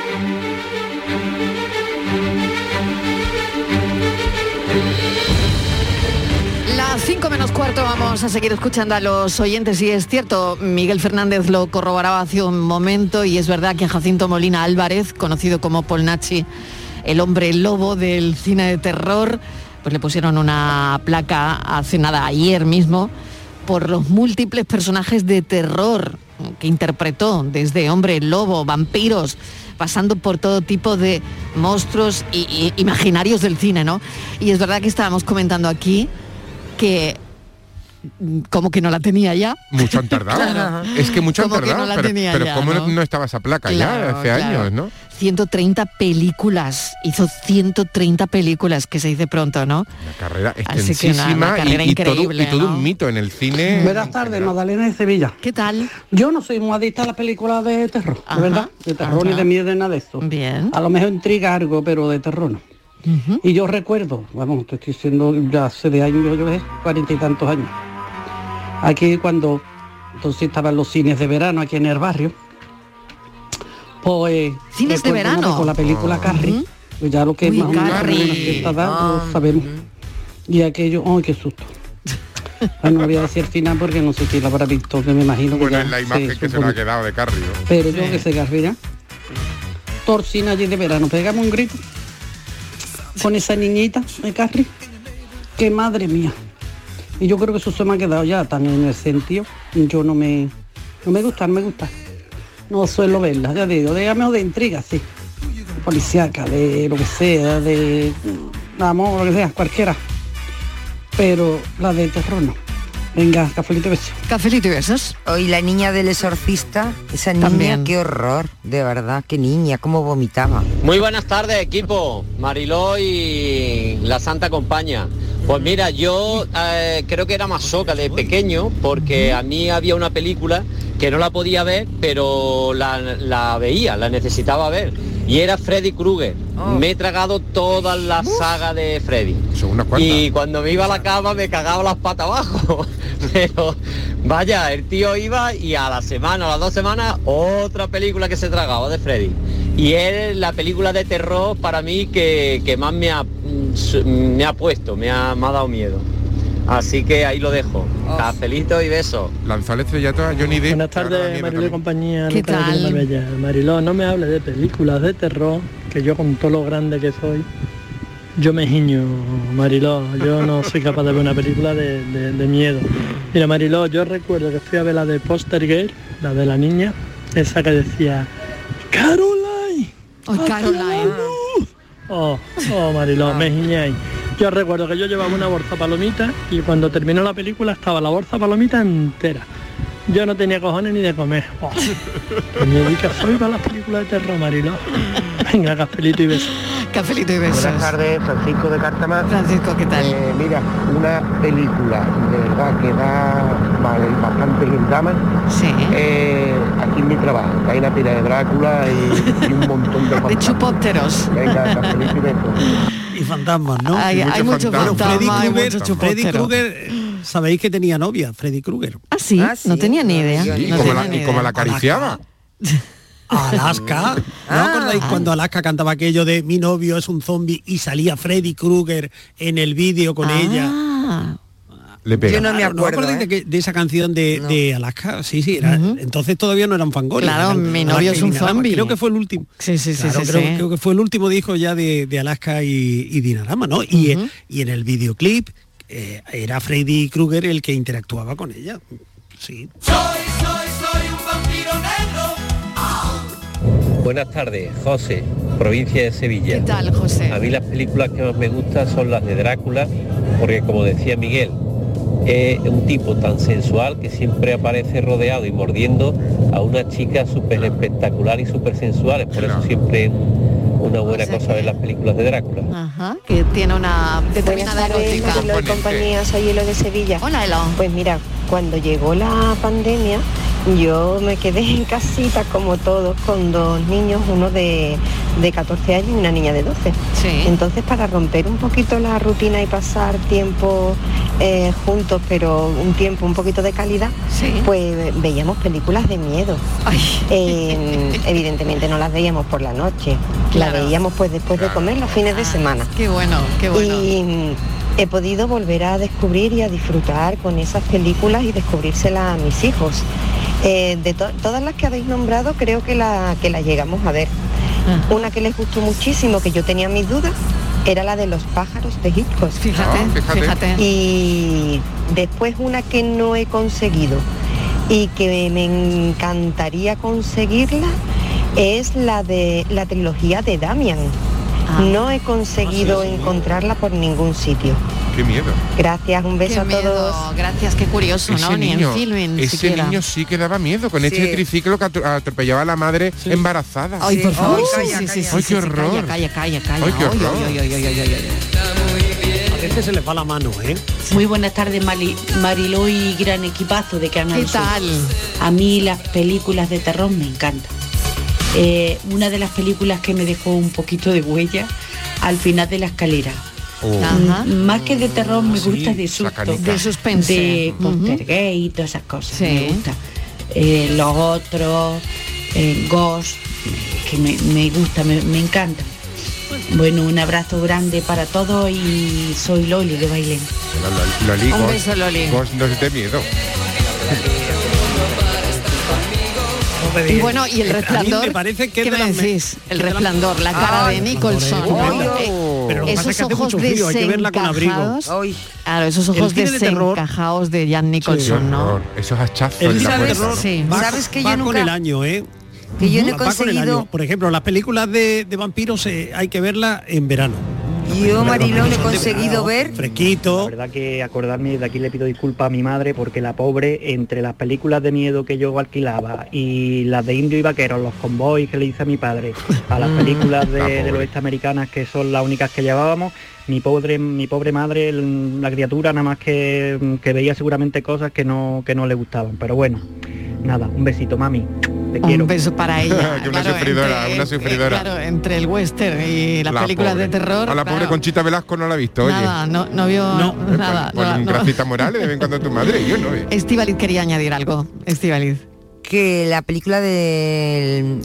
5 menos cuarto vamos a seguir escuchando a los oyentes y es cierto, Miguel Fernández lo corroboraba hace un momento y es verdad que Jacinto Molina Álvarez, conocido como Polnachi, el hombre lobo del cine de terror, pues le pusieron una placa hace nada, ayer mismo, por los múltiples personajes de terror que interpretó, desde hombre lobo, vampiros, pasando por todo tipo de monstruos y, y imaginarios del cine, ¿no? Y es verdad que estábamos comentando aquí que como que no la tenía ya. Mucho han tardado. <laughs> Claro. Es que mucho han Como tardado. no la pero tenía pero ya, ¿cómo no, ¿no? estaba esa placa Claro, ya hace claro. años, no? 130 películas, hizo 130 películas, que se dice pronto, ¿no? Una carrera que una- extensísima una carrera y, y todo, increíble, y todo un mito en el cine. Buenas tardes, Magdalena de Sevilla. ¿Qué tal? Yo no soy muy adicta a las películas de terror, Ajá, de verdad. De terror ni de miedo ni nada de eso. Bien. A lo mejor intriga algo, pero de terror no. Y yo recuerdo, vamos, te estoy diciendo ya hace de años, yo ves, cuarenta y tantos años. Aquí cuando entonces estaban los cines de verano aquí en el barrio. Pues ¿Cines de verano? Con la película Carrie, pues ya lo que Uy, más o menos Carrie. cierta edad, Ah, lo sabemos. Y aquello, ¡ay, qué susto! <laughs> Bueno, no voy a decir el final porque no sé si lo habrá visto, que me imagino que Bueno, es la imagen se que se nos ha quedado de Carrie. ¿no? Pero yo que sé, Garriga. Torcina allí de verano, pegamos un grito con esa niñita de Carrie. Que madre mía. Y yo creo que eso se me ha quedado ya tan en el sentido. Yo no me. No me gusta, no me gusta. No suelo verla, ya digo, dígame o de intriga, sí. De Policíaca, de lo que sea, de amor, lo que sea, cualquiera. Pero la de terror no. Venga, cafelito y besos. Cafelito y besos. Hoy la niña del exorcista, esa niña, También. qué horror, de verdad, qué niña, cómo vomitaba. Muy buenas tardes, equipo. Mariló y la Santa Compañía. Pues mira, yo eh, creo que era masoca de pequeño porque a mí había una película que no la podía ver, pero la, la veía, la necesitaba ver. Y era Freddy Krueger. Me he tragado toda la saga de Freddy. Y cuando me iba a la cama me cagaba las patas abajo. <laughs> Pero vaya, el tío iba y a la semana, a las dos semanas, otra película que se tragaba de Freddy. Y es la película de terror para mí que, que más me ha, mm, me ha puesto, me ha, me ha dado miedo. Así que ahí lo dejo. Cafelito y besos. Lanzó el estrellato a Johnny Depp. Buenas tardes, Mariló y compañía. ¿Qué tal? Marbella. Mariló, no me hable de películas de terror, que yo con todo lo grande que soy, yo me giño, Mariló. Yo no soy capaz de ver una película de, de- de miedo. Mira, Mariló, yo recuerdo que fui a ver la de Poster Girl, la de la niña, esa que decía, Caroline. Oh, Caroline. Oh, oh, Mariló, me giñáis. Yo recuerdo que yo llevaba una bolsa palomita y cuando terminó la película estaba la bolsa palomita entera. Yo no tenía cojones ni de comer. <laughs> Oh, me dedica soy para las películas de terror, Mariló. <laughs> Venga, cafelito y besos. Cafelito y besos. Buenas tardes, Francisco de Cártama. Francisco, ¿qué tal? Eh, mira, una película de verdad que da vale, bastante en drama. Sí. Eh, aquí en mi trabajo, que hay una pila de Drácula y, y un montón de <laughs> De chupópteros. Venga, cafelito y besos. Y fantasmas, ¿no? Hay- hay mucho Bueno, fantasma, Freddy hay Krueger, sabéis que tenía novia, Freddy Krueger. Ah, sí, no tenía ni idea. Sí, no como la- ni y como la acariciaba. Alaska. ¿No acordáis cuando Alaska cantaba aquello de mi novio es un zombie y salía Freddy Krueger en el vídeo con ella? Le pega. Yo no me acuerdo, ¿eh? de, que- de esa canción de, de Alaska? Sí, sí, era, entonces todavía no eran fangoria. Claro, eran mi novio es un zombie. Creo que fue el último. Sí, sí, sí, Claro, sí, creo, sí. creo que fue el último disco ya de, de Alaska y, y Dinarama, ¿no? Y en el videoclip eh, era Freddy Krueger el que interactuaba con ella. Sí. Soy, soy, soy un vampiro negro. Buenas tardes, José, provincia de Sevilla. ¿Qué tal, José? A mí las películas que más me gustan son las de Drácula, porque como decía Miguel, es un tipo tan sensual que siempre aparece rodeado y mordiendo a una chica súper espectacular y súper sensuales. Por eso siempre es una buena cosa ver las películas de Drácula. Ajá, que tiene una determinada erótica. Y compañía, soy Elo de Sevilla. Hola, Elo. Pues mira, cuando llegó la pandemia, yo me quedé en casita como todos con dos niños, uno de, de 14 años y una niña de 12. Entonces, para romper un poquito la rutina y pasar tiempo eh, juntos, pero un tiempo un poquito de calidad, pues veíamos películas de miedo. Eh, evidentemente no las veíamos por la noche, las Claro. veíamos pues después de comer los fines de semana. Qué bueno, qué bueno. Y he podido volver a descubrir y a disfrutar con esas películas y descubrírselas a mis hijos. Eh, de to- todas las que habéis nombrado creo que la, que la llegamos a ver. Una que les gustó muchísimo, que yo tenía mis dudas, era la de los pájaros de Hitchcock. Fíjate, Ah, fíjate. fíjate. Y después una que no he conseguido y que me encantaría conseguirla es la de la trilogía de Damian. Ah. No he conseguido encontrarla por ningún sitio. Qué miedo. Gracias, un beso Qué a miedo, todos. Gracias, qué curioso, ¿no? Ese Ni niño, en filming ese siquiera. niño sí que daba miedo con Sí. este triciclo que atro- atropellaba a la madre embarazada. Ay, por favor, sí, sí, sí, sí, Ay, sí, qué sí, horror. Calla, calla, calla. Ay, qué Ay, horror. ay, ay, ay, ay, ay, ay. A veces se les va la mano, ¿eh? Muy buenas tardes, Mari- Mariló y gran equipazo de Canal ¿Qué Sur. tal? A mí las películas de terror me encantan. Eh, una de las películas que me dejó un poquito de huella al final de la escalera. Ajá. Mm, Más que de terror me gusta de susto. De suspense. De poltergeist y todas esas cosas. Sí. Me gusta. Eh, los otros, eh, Ghost, que me, me gusta, me, me encanta. Bueno, un abrazo grande para todos y soy Loli de Bailén. Loli, Un Ghost- beso, Loli. Ghost no es de miedo. <laughs> Y bueno, y el A mí resplandor. me parece que ¿Qué me decís? El resplandor, la cara Ah, de Nicholson. resplandor, ¿no? Eh, Pero lo que pasa es esos que hace ojos mucho frío, hay que verla con abrigo. desencajados. Claro, esos ojos cine de terror- desencajados de Jan Nicholson, ¿no? horror. Esos hachazos El puerta. terror Sí. va, ¿Sabes que yo va con nunca- el año, ¿eh? Que yo no he Va con el conseguido- año. Por ejemplo, las películas de, de vampiros eh, hay que verlas en verano. Yo, Mariló, no he conseguido ver... Fresquito. La verdad que acordarme, de aquí le pido disculpas a mi madre porque la pobre, entre las películas de miedo que yo alquilaba y las de Indio y Vaqueros, los convoys que le hice a mi padre, a las Mm. películas La de, de pobre. oeste americanas que son las únicas que llevábamos, mi pobre, mi pobre madre, la criatura nada más que, que veía seguramente cosas que no, que no le gustaban. Pero bueno, nada, un besito, mami. Te quiero. Un beso para <laughs> ella. Que una claro, sufridora, entre- una eh, sufridora. claro, entre el western y las La películas pobre. de terror. A la pobre claro, Conchita Velasco no la ha visto, oye. Nada, no, no vio Eh, nada. Pon, pon no, no. Gracita Morales de vez en cuando tu madre, yo no. eh. Estíbaliz quería añadir algo. Estíbaliz. Que la película del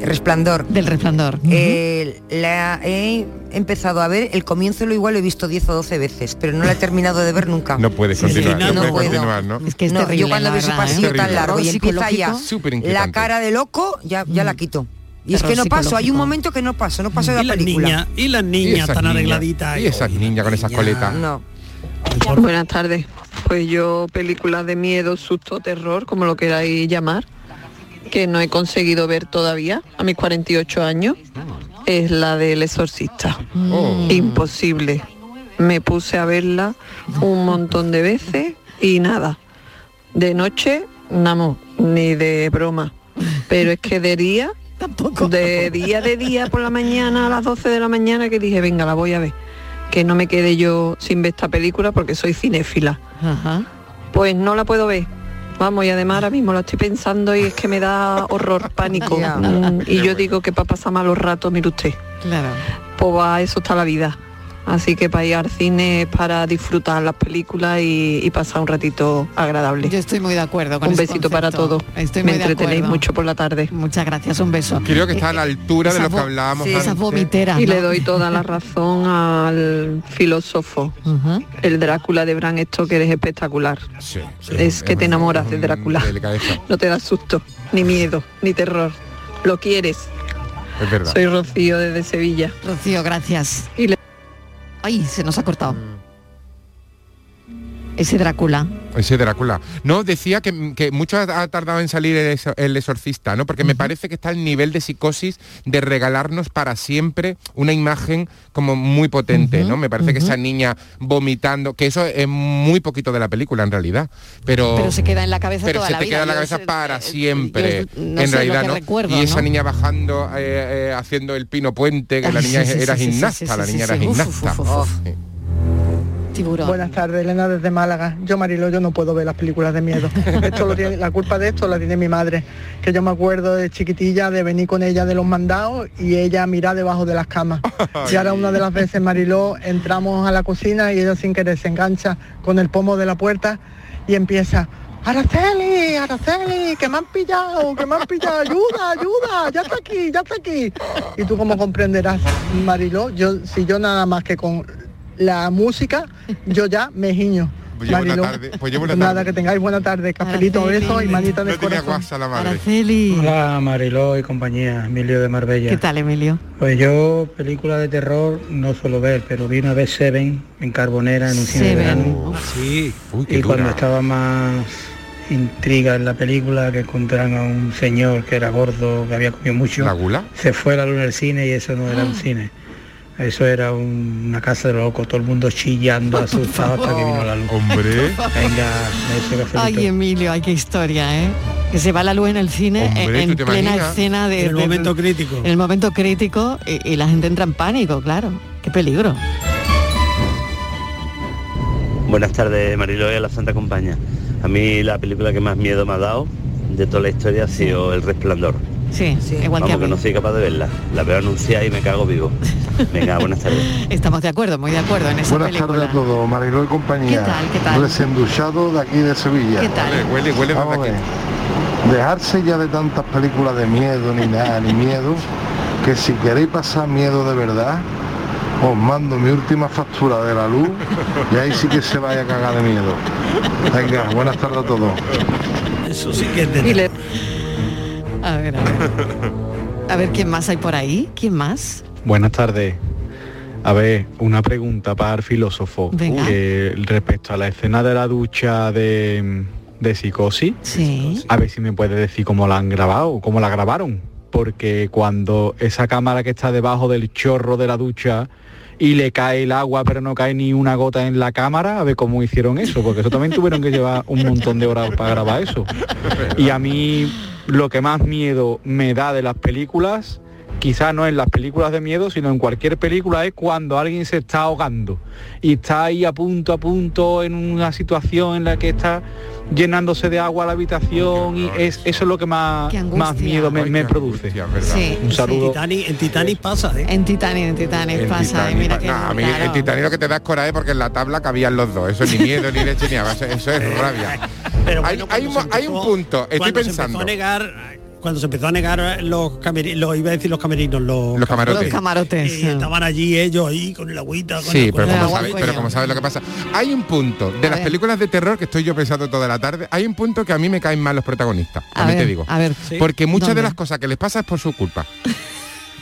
Resplandor. Del Resplandor eh, la he empezado a ver el comienzo lo igual lo he visto 10 o 12 veces pero no la he terminado de ver nunca. No puedes Sí, continuar, no, no, puedes puedo. continuar, ¿no? Es que es No, terrible, yo cuando la veo ese ¿eh? pasillo tan largo y empieza ya la cara de loco ya, ya la quito. Y es que no paso hay un momento que no paso no paso de Y la película. niñas, y las Y niñas tan niñas, arregladitas. Y esas niñas con esas coletas. no Buenas tardes. Pues yo películas de miedo, susto, terror, como lo queráis llamar, que no he conseguido ver todavía a mis 48 años, es la del exorcista. Oh. Imposible. Me puse a verla un montón de veces y nada. De noche, namo, ni de broma. Pero es que de día, <laughs> de día de día por la mañana a las 12 de la mañana que dije, venga, la voy a ver. Que no me quede yo sin ver esta película porque soy cinéfila. Ajá. Pues no la puedo ver. Vamos, y además ahora mismo la estoy pensando y es que me da <laughs> horror, pánico. Mm, y yo digo que para pasar malos ratos, mire usted, Claro. pues va, eso está la vida. Así que para ir al cine es para disfrutar las películas y, y pasar un ratito agradable. Yo estoy muy de acuerdo con un ese besito para todos. Estoy Me muy de entretenéis acuerdo. mucho por la tarde. Muchas gracias, un beso. Creo que está a la altura de lo que hablábamos sí, antes. esas vomiteras. Y ¿no? le doy toda la razón al filósofo. El Drácula de Bram Stoker es espectacular. Sí, sí, es que te enamoras de Drácula. <laughs> No te da susto, ni miedo, ni terror. Lo quieres. Es verdad. Soy Rocío desde Sevilla. Rocío, gracias. Y le- Ay, se nos ha cortado. Ese Drácula. Ese Drácula. No, decía que, que mucho ha tardado en salir el, el exorcista, ¿no? Porque me parece que está el nivel de psicosis de regalarnos para siempre una imagen como muy potente, ¿no? Me parece que esa niña vomitando, que eso es muy poquito de la película en realidad. Pero, Pero se queda en la cabeza pero toda se la te vida. queda en la cabeza para eh, siempre, yo no en realidad, ¿no? recuerdo, y esa ¿no? niña bajando, eh, eh, haciendo el pino puente, que la niña sí, era sí, gimnasta, sí, la niña era gimnasta. uf, uf, uf. Sí. Tiburón. Buenas tardes, Elena desde Málaga. Yo, Marilo, yo no puedo ver las películas de miedo. <laughs> Esto lo tiene, la culpa de esto la tiene mi madre, que yo me acuerdo de chiquitilla de venir con ella de los mandados y ella mirar debajo de las camas. <laughs> Y ahora una de las veces, Mariló, entramos a la cocina y ella sin querer se engancha con el pomo de la puerta y empieza, Araceli, Araceli, que me han pillado, que me han pillado, ayuda, ayuda, ya está aquí, ya está aquí. Y tú como comprenderás, Mariló, yo si yo nada más que con la música, yo ya me giño. Pues llevo una Mariló. tarde, pues llevo una Nada, tarde. que tengáis buena tarde, cafelito, Araceli. besos y manita de No tenía corazón. guasa la madre. Araceli. Hola Mariló y compañía, Emilio de Marbella. ¿Qué tal, Emilio? Pues yo películas de terror no suelo ver, pero vi una vez Seven en Carbonera en un cine de verano. Sí. Uy, qué Y cuando estaba más intriga en la película, que encontraron a un señor que era gordo, que había comido mucho, ¿La gula? se fue la luz del cine y eso no era un cine. Eso era un- una casa de locos, todo el mundo chillando, asustado hasta que vino la luz. Hombre. Venga, cafelito. Ay, Emilio, ay, qué historia, ¿eh? Que se va la luz en el cine Hombre, en ¿tú te plena imaginas? escena de... En el de- momento crítico. En el momento crítico y, y la gente entra en pánico, claro. Qué peligro. Buenas tardes, Mariló y a la Santa Compañía. A mí la película que más miedo me ha dado de toda la historia ha sido El Resplandor. Sí, igual que a Vamos, que no soy capaz de verla. La veo anunciada y me cago vivo. Venga, <laughs> buenas tardes. Estamos de acuerdo, muy de acuerdo en esa Buenas película. tardes a todos, Mariló y compañía. ¿Qué tal, qué tal? Desenduchado de aquí de Sevilla. ¿Qué tal? Huele, huele ver. Dejarse ya de tantas películas de miedo, ni nada, ni miedo, que si queréis pasar miedo de verdad, os mando mi última factura de la luz y ahí sí que se vaya a cagar de miedo. Venga, buenas tardes a todos. Eso sí que es de A ver, a ver. A ver, ¿quién más hay por ahí? ¿Quién más? Buenas tardes. A ver, una pregunta para el filósofo. Que respecto a la escena de la ducha de, de psicosis, Sí. a ver si me puede decir cómo la han grabado, cómo la grabaron. Porque cuando esa cámara que está debajo del chorro de la ducha y le cae el agua pero no cae ni una gota en la cámara, a ver cómo hicieron eso, porque eso también tuvieron que llevar un montón de horas para grabar eso. Y a mí lo que más miedo me da de las películas, quizás no en las películas de miedo, sino en cualquier película, es cuando alguien se está ahogando y está ahí a punto, a punto, en una situación en la que está llenándose de agua la habitación y es, eso es lo que más, más miedo me, me produce. Sí, Un saludo. Titanic- en Titanic pasa, ¿eh? En Titanic, en Titanic pasa. Titanic, mira que, no, a mí claro. el Titanic lo que te da es coraje porque en la tabla cabían los dos. Eso es ni miedo, ni leche, ni agua. Eso, eso es rabia. hay, hay un, hay un punto, estoy Se pensando. empezó a negar, cuando se empezó a negar los camerinos, los, iba a decir los camerinos, los, Los camarotes. Los camarotes. Y estaban allí ellos ahí con el agüita. Con Sí, el- pero como, coño. pero como sabes lo que pasa. Hay un punto de las ver. películas de terror que estoy yo pensando toda la tarde. Hay un punto que a mí me caen mal los protagonistas. A ver, te digo. a ver. Sí. Porque muchas ¿Dónde? de las cosas que les pasa es por su culpa.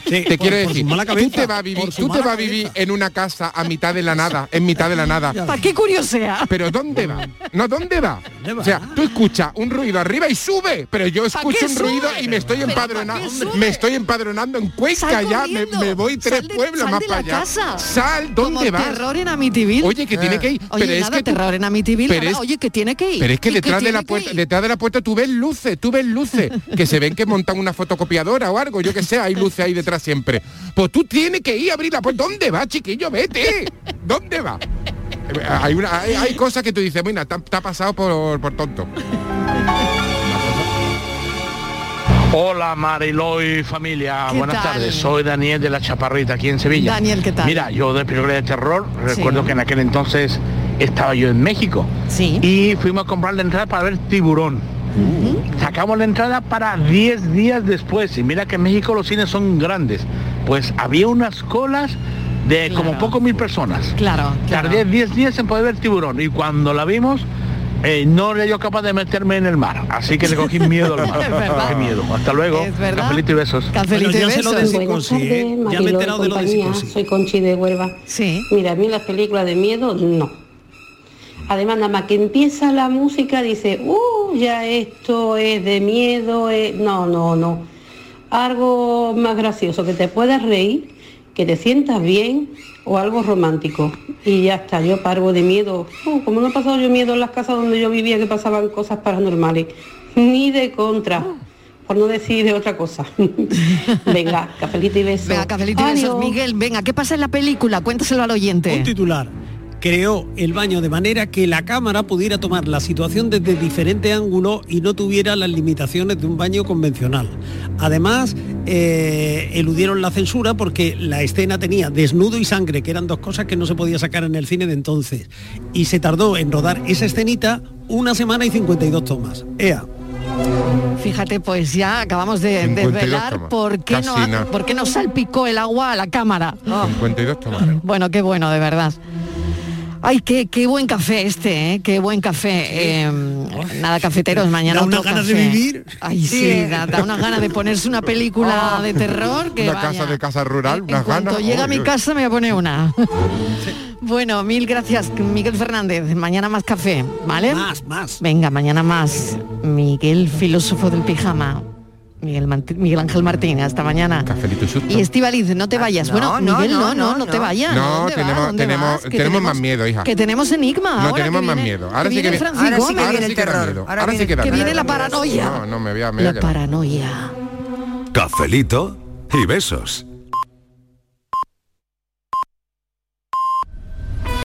Sí, te por- quiero decir, mala tú te vas a vivir, tú te vas a vivir en una casa a mitad de la nada, en mitad de la nada. ¿Para qué curiosidad? Pero ¿dónde va? No, ¿dónde va? O sea, tú escuchas un ruido arriba y sube, pero yo ¿Pa escucho un ruido sube? y me estoy ¿Pero empadronando, me estoy empadronando en Cuenca ya, me, voy tres Sal de- pueblos sal más de para la allá. casa. Sal, ¿dónde vas? terror en Amityville. Oye, que tiene que ir, Oye, pero es nada, que tú- terror en Amityville. pero nada, es- oye, que tiene que ir. Pero es que detrás de la puerta, detrás de la puerta tú ves luces, tú ves luces, que se ven que montan una fotocopiadora o algo, yo que sé, hay luces ahí detrás siempre. Pues tú tienes que ir a abrir la puerta. ¿Dónde va, chiquillo? Vete. <laughs> ¿Dónde va? Eh, Hay, una, hay, hay cosas que tú dices, mira, te ha- te ha pasado por, por tonto. Hola Mariló y familia, ¿Qué buenas tal? tardes. Soy Daniel de la Chaparrita aquí en Sevilla. Daniel, ¿qué tal? Mira, yo de película de terror, Sí. recuerdo que en aquel entonces estaba yo en México. Sí. Y fuimos a comprar la entrada para ver Tiburón. Sacamos la entrada para 10 días después. Y mira que en México los cines son grandes. Pues había unas colas de como poco mil personas. Claro, Tardé 10 días en poder ver Tiburón. Y cuando la vimos, eh, no era yo capaz de meterme en el mar. Así que le cogí <laughs> miedo al mar. Qué miedo. Hasta luego. Es verdad. Cafelito y besos. Cafelito Bueno, y yo sé lo de besos. psicosis, ¿eh? Ya me he enterado de lo de. Soy Conchi de Huelva. Sí. Mira, a mí las películas de miedo, no. Además, nada más que empieza la música, dice, uh, ya esto es de miedo, es-". no, no, no. Algo más gracioso, que te puedas reír, que te sientas bien o algo romántico. Y ya está, yo pargo de miedo. Uh, como no he pasado yo miedo en las casas donde yo vivía que pasaban cosas paranormales, ni de contra, por no decir de otra cosa. <laughs> Venga, cafelito y beso. Venga, cafelito y besos. Miguel, venga, ¿qué pasa en la película? Cuéntaselo al oyente. Un titular. Creó el baño de manera que la cámara pudiera tomar la situación desde diferentes ángulos y no tuviera las limitaciones de un baño convencional. Además, eh, eludieron la censura porque la escena tenía desnudo y sangre, que eran dos cosas que no se podía sacar en el cine de entonces. Y se tardó en rodar esa escenita una semana y 52 tomas. Ea. Fíjate, pues ya acabamos de 52 desvelar tomas. por qué, Casi no, nada. por qué no salpicó el agua a la cámara. 52 tomas. Bueno, qué bueno, de verdad. Ay, qué, qué buen café este, ¿eh? qué buen café. Eh, nada, cafeteros, mañana Da unas ganas de vivir. Ay, sí, Sí. da, da unas ganas de ponerse una película de terror que Una vaya. casa de casa rural, En unas cuanto ganas. llega a mi casa me voy a poner una. <laughs> Bueno, mil gracias, Miguel Fernández. Mañana más café, ¿vale? Más, más. Venga, mañana más. Miguel, filósofo del pijama. Miguel, Mant- Miguel Ángel Martínez, hasta mañana. Cafelito y susto. Y Estivaliz, no te vayas. no, bueno, no, Miguel, no, no, no, no, no, te vayas. No, tenemos- más miedo, hija. Que tenemos enigma. No ahora, tenemos que más miedo. Ahora que sí que viene Ahora sí que viene el terror. miedo. Ahora sí que da Que miedo. viene la paranoia. No, no me voy a, me voy a La paranoia. Cafelito y besos.